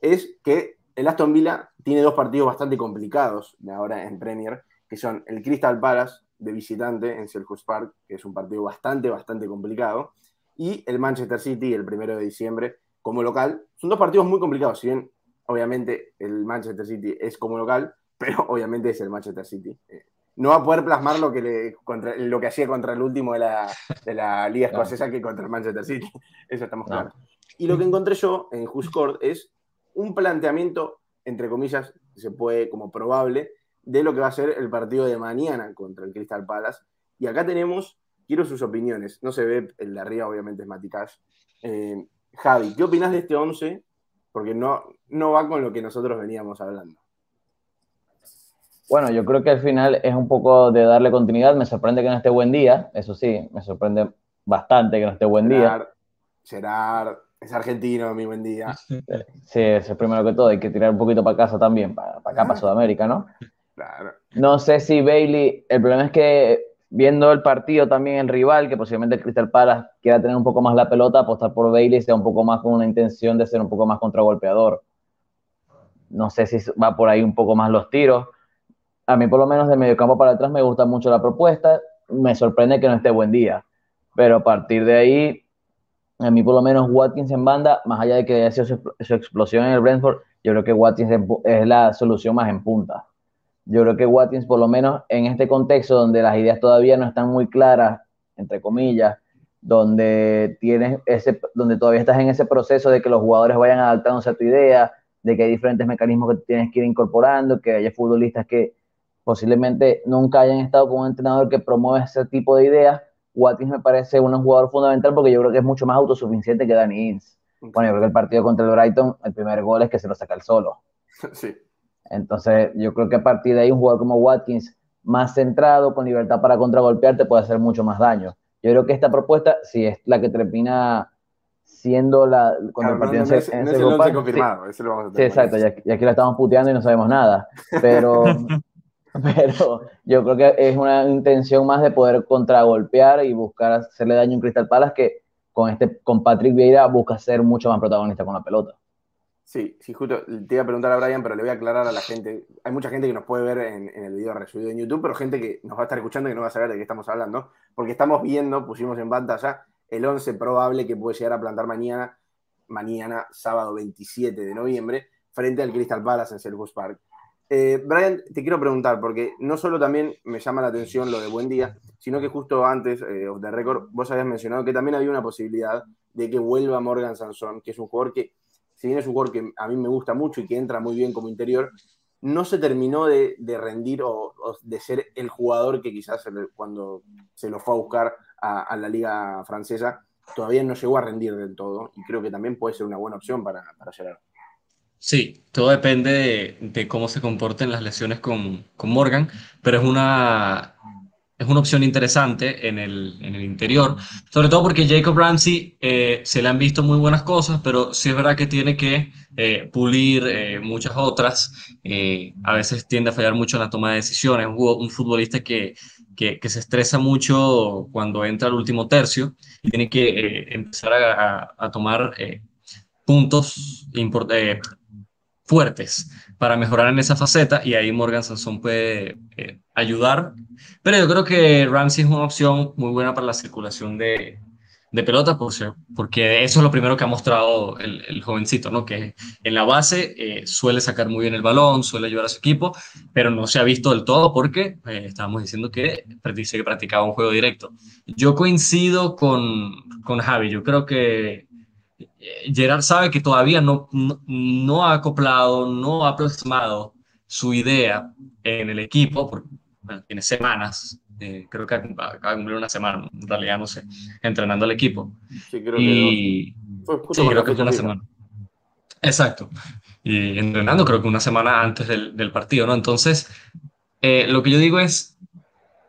[SPEAKER 1] es que el Aston Villa tiene dos partidos bastante complicados de ahora en Premier, que son el Crystal Palace de visitante en Selhurst Park, que es un partido bastante, bastante complicado, y el Manchester City el primero de diciembre como local. Son dos partidos muy complicados, si bien obviamente el Manchester City es como local, pero *laughs* obviamente es el Manchester City. Eh, no va a poder plasmar lo que, le, contra, lo que hacía contra el último de la, de la Liga Escocesa que contra el Manchester City. *laughs* Eso estamos claros. Y lo que encontré yo en Huscourt es un planteamiento, entre comillas, se puede como probable, de lo que va a ser el partido de mañana contra el Crystal Palace. Y acá tenemos, quiero sus opiniones, no se ve el de arriba, obviamente es Maticash. Eh, Javi, ¿qué opinas de este 11? Porque no, no va con lo que nosotros veníamos hablando.
[SPEAKER 2] Bueno, yo creo que al final es un poco de darle continuidad. Me sorprende que no esté buen día, eso sí, me sorprende bastante que no esté buen día.
[SPEAKER 1] Gerard, es argentino, mi buen día. *laughs*
[SPEAKER 2] Sí, es el primero que todo. Hay que tirar un poquito para casa también, para, acá, para Sudamérica, ¿no?
[SPEAKER 1] Claro.
[SPEAKER 2] No sé si Bailey. El problema es que viendo el partido también el rival, que posiblemente Crystal Palace quiera tener un poco más la pelota, apostar por Bailey sea un poco más con una intención de ser un poco más contragolpeador. No sé si va por ahí un poco más los tiros. A mí, por lo menos, de medio campo para atrás me gusta mucho la propuesta. Me sorprende que no esté buen día. Pero a partir de ahí, a mí por lo menos Watkins en banda, más allá de que haya sido su, explosión en el Brentford, yo creo que Watkins es la solución más en punta. Yo creo que Watkins, por lo menos en este contexto donde las ideas todavía no están muy claras, entre comillas, donde, tienes ese, donde todavía estás en ese proceso de que los jugadores vayan adaptándose a tu idea, de que hay diferentes mecanismos que tienes que ir incorporando, que haya futbolistas que posiblemente nunca hayan estado con un entrenador que promueve ese tipo de ideas. Watkins me parece un jugador fundamental porque yo creo que es mucho más autosuficiente que Danny Ings. Bueno, yo creo que el partido contra el Brighton, el primer gol es que se lo saca el solo. *laughs*
[SPEAKER 1] Sí.
[SPEAKER 2] Entonces, yo creo que a partir de ahí un jugador como Watkins, más centrado, con libertad para contragolpear, te puede hacer mucho más daño. Yo creo que esta propuesta, si es la que termina siendo la
[SPEAKER 1] cuando el partido no, es, el confirmado, sí, lo vamos a
[SPEAKER 2] tener. Sí, exacto, y aquí la estamos puteando y no sabemos nada. Pero, *laughs* pero yo creo que es una intención más de poder contragolpear y buscar hacerle daño a un Crystal Palace que con, este, con Patrick Vieira busca ser mucho más protagonista con la pelota.
[SPEAKER 1] Sí, sí, justo te iba a preguntar a Brian, pero le voy a aclarar a la gente. Hay mucha gente que nos puede ver en, el video resubido en YouTube, pero gente que nos va a estar escuchando y no va a saber de qué estamos hablando, porque estamos viendo, pusimos en pantalla, el 11 probable que puede llegar a plantar mañana, mañana, sábado 27 de noviembre, frente al Crystal Palace en Selhurst Park. Eh, Brian, te quiero preguntar, porque no solo también me llama la atención lo de Buen Día, sino que justo antes eh, of the record vos habías mencionado que también había una posibilidad de que vuelva Morgan Sansón, que es un jugador que, si bien es un jugador que a mí me gusta mucho y que entra muy bien como interior, no se terminó de, rendir o, de ser el jugador que quizás cuando se lo fue a buscar a, la liga francesa todavía no llegó a rendir del todo y creo que también puede ser una buena opción para, para.
[SPEAKER 3] Sí, todo depende de, cómo se comporten las lesiones con, con, Morgan, pero es una, es una opción interesante en el, en el interior, sobre todo porque Jacob Ramsey eh, se le han visto muy buenas cosas, pero sí es verdad que tiene que eh, pulir eh, muchas otras. a veces tiende a fallar mucho en la toma de decisiones. Un, futbolista que, que, se estresa mucho cuando entra al último tercio y tiene que empezar a, tomar puntos fuertes para mejorar en esa faceta y ahí Morgan Sanson puede eh, ayudar. Pero yo creo que Ramsey es una opción muy buena para la circulación de, de pelota porque eso es lo primero que ha mostrado el, jovencito, ¿no? Que en la base eh, suele sacar muy bien el balón, suele ayudar a su equipo, pero no se ha visto del todo porque eh, estábamos diciendo que dice que practicaba un juego directo. Yo coincido con, con Javi, yo creo que Gerard sabe que todavía no, no, ha acoplado, no ha plasmado su idea en el equipo, porque tiene semanas, eh, creo que acaba de cumplir una semana, en realidad no sé, entrenando al equipo.
[SPEAKER 1] Sí, creo y,
[SPEAKER 3] que, sí, creo que fue una semana. Exacto. Y entrenando creo que una semana antes del, del partido, ¿no? Entonces, eh, lo que yo digo es,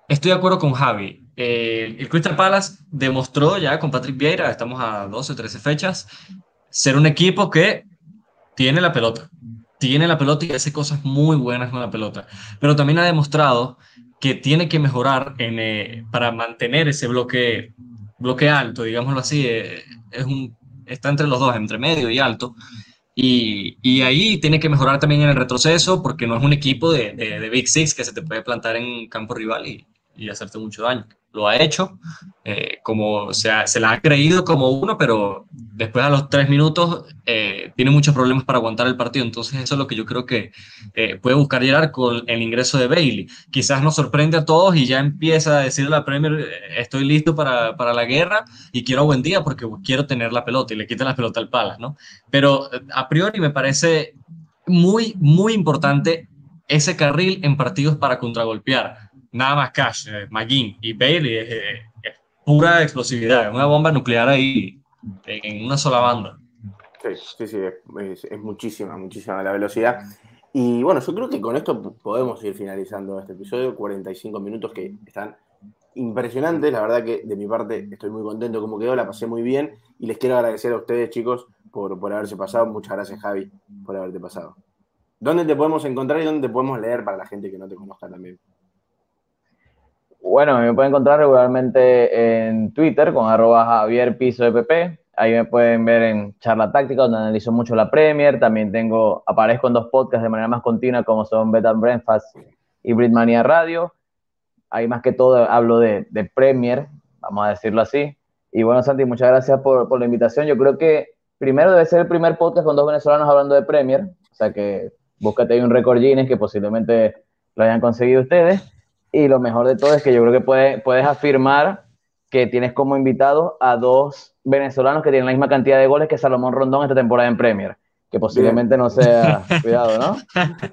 [SPEAKER 3] estoy de acuerdo con Javi, eh, el Crystal Palace demostró ya con Patrick Vieira, estamos a 12 o 13 fechas, ser un equipo que tiene la pelota, tiene la pelota y hace cosas muy buenas con la pelota, pero también ha demostrado que tiene que mejorar eh, para mantener ese bloque, bloque alto, digámoslo así, eh, es un, está entre los dos, entre medio y alto. Y, y, ahí tiene que mejorar también en el retroceso porque no es un equipo de, de, de Big Six que se te puede plantar en campo rival y, y hacerte mucho daño lo ha hecho, eh, como se, se la ha creído como uno, pero después a los tres minutos eh, tiene muchos problemas para aguantar el partido. Entonces eso es lo que yo creo que eh, puede buscar llegar con el ingreso de Bailey. Quizás nos sorprende a todos y ya empieza a decir la Premier, estoy listo para, para, la guerra y quiero buen día porque quiero tener la pelota y le quita la pelota al Palace, ¿no? Pero a priori me parece muy, muy importante ese carril en partidos para contragolpear nada más Cash, eh, y Bailey es, pura explosividad, una bomba nuclear ahí en una sola banda.
[SPEAKER 1] Sí, sí, sí, es, muchísima, muchísima la velocidad. Y bueno, yo creo que con esto podemos ir finalizando este episodio, 45 minutos que están impresionantes, la verdad que de mi parte estoy muy contento como quedó, la pasé muy bien y les quiero agradecer a ustedes chicos por, por haberse pasado, muchas gracias Javi por haberte pasado. ¿Dónde te podemos encontrar y dónde te podemos leer para la gente que no te conozca también?
[SPEAKER 2] Bueno, me pueden encontrar regularmente en Twitter con arroba Piso e Ahí me pueden ver en Charla Táctica, donde analizo mucho la Premier. También tengo, aparezco en dos podcasts de manera más continua, como son Betan Breakfast y Britmania Radio. Ahí más que todo hablo de, Premier, vamos a decirlo así. Y bueno, Santi, muchas gracias por, por la invitación. Yo creo que primero debe ser el primer podcast con dos venezolanos hablando de Premier. O sea que búscate ahí un récord Guinness que posiblemente lo hayan conseguido ustedes. Y lo mejor de todo es que yo creo que puedes afirmar que tienes como invitado a dos venezolanos que tienen la misma cantidad de goles que Salomón Rondón esta temporada en Premier. que posiblemente no sea, *laughs* cuidado, ¿no?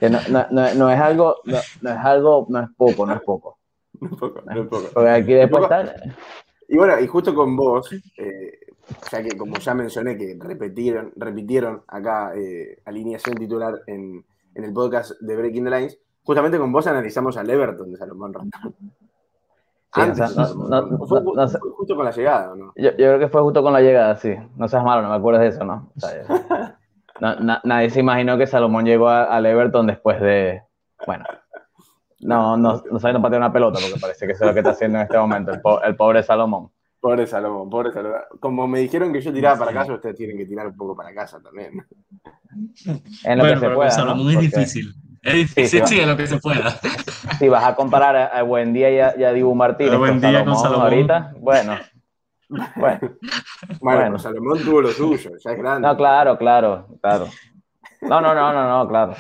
[SPEAKER 2] Que no, no, no, es algo, no, es algo, no es poco, no es poco. *laughs*
[SPEAKER 1] No es poco, no es poco.
[SPEAKER 2] Porque aquí después está...
[SPEAKER 1] Y bueno, y justo con vos, eh, ya que como ya mencioné que repitieron, repitieron acá eh, alineación titular en, en, el podcast de Breaking the Lines, justamente con vos analizamos al Everton de Salomón Rondón. Antes, no, fue, justo con la llegada, ¿no?
[SPEAKER 2] Yo, yo, creo que fue justo con la llegada, sí. No seas malo, no me acuerdas de eso, ¿no? O sea, *laughs* nadie se imaginó que Salomón llegó al Everton después de. Bueno. No, no, no sabiendo patear una pelota, porque parece que eso es lo que está haciendo en este momento, el, el pobre Salomón.
[SPEAKER 1] Pobre Salomón, pobre Salomón. Como me dijeron que yo tiraba para casa, ustedes tienen que tirar un poco para casa también.
[SPEAKER 3] En lo que se pueda. Salomón es difícil. Es difícil, sí, en lo que se pueda.
[SPEAKER 2] Si vas a comparar a, a Buendía y a, y a Dibu Martínez
[SPEAKER 3] con Salomón, con Salomón,
[SPEAKER 2] ahorita, bueno.
[SPEAKER 1] Bueno, bueno, Salomón tuvo lo suyo, ya es grande.
[SPEAKER 2] No, claro, claro, claro. No, no, no, no, no, claro.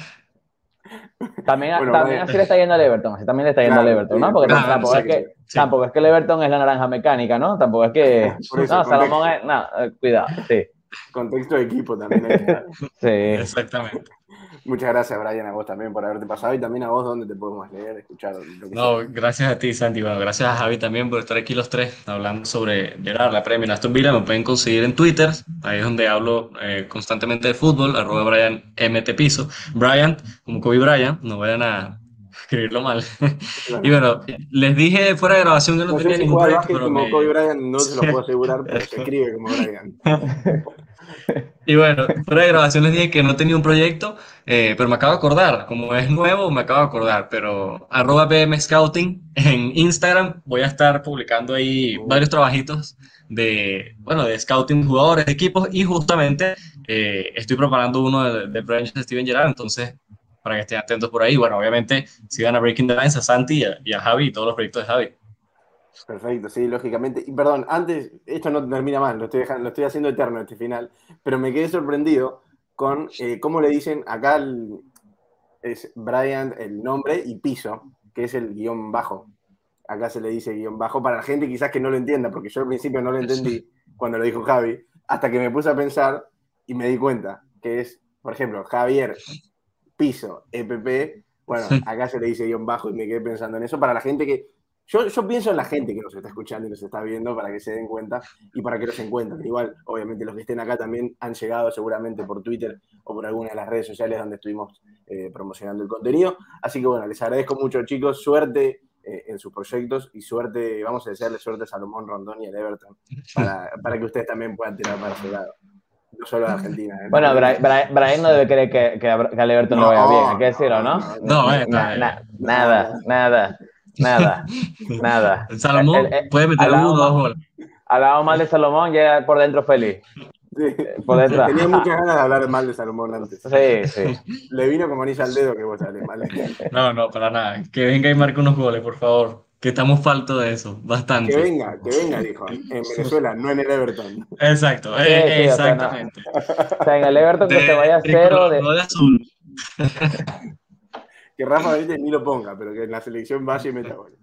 [SPEAKER 2] También, también así le está yendo al Everton, así también le está yendo al Everton, ¿no? Porque tampoco, es que, tampoco es que el Everton es la naranja mecánica, ¿no? Tampoco es que. *laughs* no, Salomón es. No, eh, cuidado, sí.
[SPEAKER 1] Contexto de equipo también. *laughs*
[SPEAKER 2] sí.
[SPEAKER 3] Exactamente.
[SPEAKER 1] Muchas gracias, Brian, a vos también por haberte pasado y también a vos donde te podemos leer, escuchar.
[SPEAKER 3] no, gracias a ti, Santi. Bueno, gracias a Javi también por estar aquí los tres hablando sobre Gerard, la premia Aston Villa. Me pueden conseguir en Twitter, ahí es donde hablo eh, constantemente de fútbol, arroba Brian MT Piso. Brian, como Kobe Bryant, no vayan a escribirlo mal. *laughs* y bueno, les dije fuera de grabación que no, tenía ningún
[SPEAKER 1] proyecto, pero como Kobe Bryant no se lo puedo asegurar, pero se *laughs* escribe como Brian. *laughs*
[SPEAKER 3] Y bueno, fuera de grabación les dije que no tenía un proyecto, eh, pero me acabo de acordar, como es nuevo, me acabo de acordar, pero arroba BM Scouting en Instagram voy a estar publicando ahí varios trabajitos de, bueno, de scouting jugadores, de equipos, y justamente eh, estoy preparando uno de, de Project Steven Gerrard, entonces para que estén atentos por ahí. Bueno, obviamente sigan a Breaking the Lines, a Santi y a, y a Javi y todos los proyectos de Javi.
[SPEAKER 1] Perfecto, sí, lógicamente. Y perdón, antes, esto no termina mal, lo estoy, dejando, lo estoy haciendo eterno este final, pero me quedé sorprendido con eh, cómo le dicen acá el, es Brian el nombre y piso, que es el guion bajo. Acá se le dice guion bajo para la gente quizás que no lo entienda, porque yo al principio no lo entendí cuando lo dijo Javi, hasta que me puse a pensar y me di cuenta que es, por ejemplo, Javier piso EPP, bueno, acá se le dice guion bajo y me quedé pensando en eso para la gente que yo, yo, pienso en la gente que nos está escuchando y nos está viendo para que se den cuenta y para que los encuentren. Igual, obviamente, los que estén acá también han llegado seguramente por Twitter o por alguna de las redes sociales donde estuvimos eh, promocionando el contenido. Así que bueno, les agradezco mucho, chicos. Suerte eh, en sus proyectos y suerte, vamos a desearle suerte a Salomón Rondón y al Everton para, para que ustedes también puedan tirar para su lado. No solo a Argentina. ¿eh?
[SPEAKER 2] Bueno, Brian, no debe creer que, que, al Everton no, vaya bien, hay que decirlo, ¿no?
[SPEAKER 3] No, no,
[SPEAKER 2] nada, nada. Nada, *laughs* nada.
[SPEAKER 3] El Salomón puede meter uno o dos goles.
[SPEAKER 2] Hablaba mal de Salomón, ya por dentro feliz.
[SPEAKER 1] Sí. Por dentro. Tenía muchas ganas de hablar mal de Salomón antes.
[SPEAKER 2] Sí, sí. *laughs*
[SPEAKER 1] Le vino como anilla al dedo que vos sales mal.
[SPEAKER 3] No, no, para nada. Que venga y marque unos goles, por favor. Que estamos falto de eso, bastante.
[SPEAKER 1] Que venga, que venga, dijo. En Venezuela, no en el Everton.
[SPEAKER 3] Exacto, sí, eh, exactamente.
[SPEAKER 2] O sea, no. o sea, en el Everton de, que se vaya a cero. De,
[SPEAKER 3] de azul. *laughs*
[SPEAKER 1] que Rafa Benítez ni lo ponga, pero que en la selección vaya y meta goles.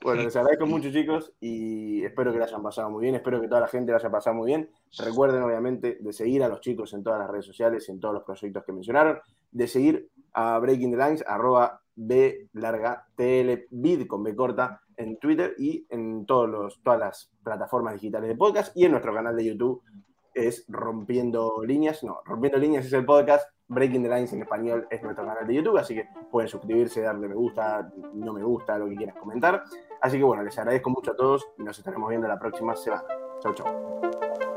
[SPEAKER 1] Bueno, les agradezco mucho, chicos, y espero que lo hayan pasado muy bien. Espero que toda la gente lo haya pasado muy bien. Recuerden, obviamente, de seguir a los chicos en todas las redes sociales y en todos los proyectos que mencionaron. De seguir a Breaking the Lines, arroba B larga TL vid con B corta en Twitter y en todos los, todas las plataformas digitales de podcast y en nuestro canal de YouTube es Rompiendo Líneas. No, Rompiendo Líneas es el podcast Breaking the Lines en español es nuestro canal de YouTube, así que pueden suscribirse, darle me gusta, no me gusta, lo que quieras comentar. Así que bueno, les agradezco mucho a todos y nos estaremos viendo la próxima semana. Chau, chau.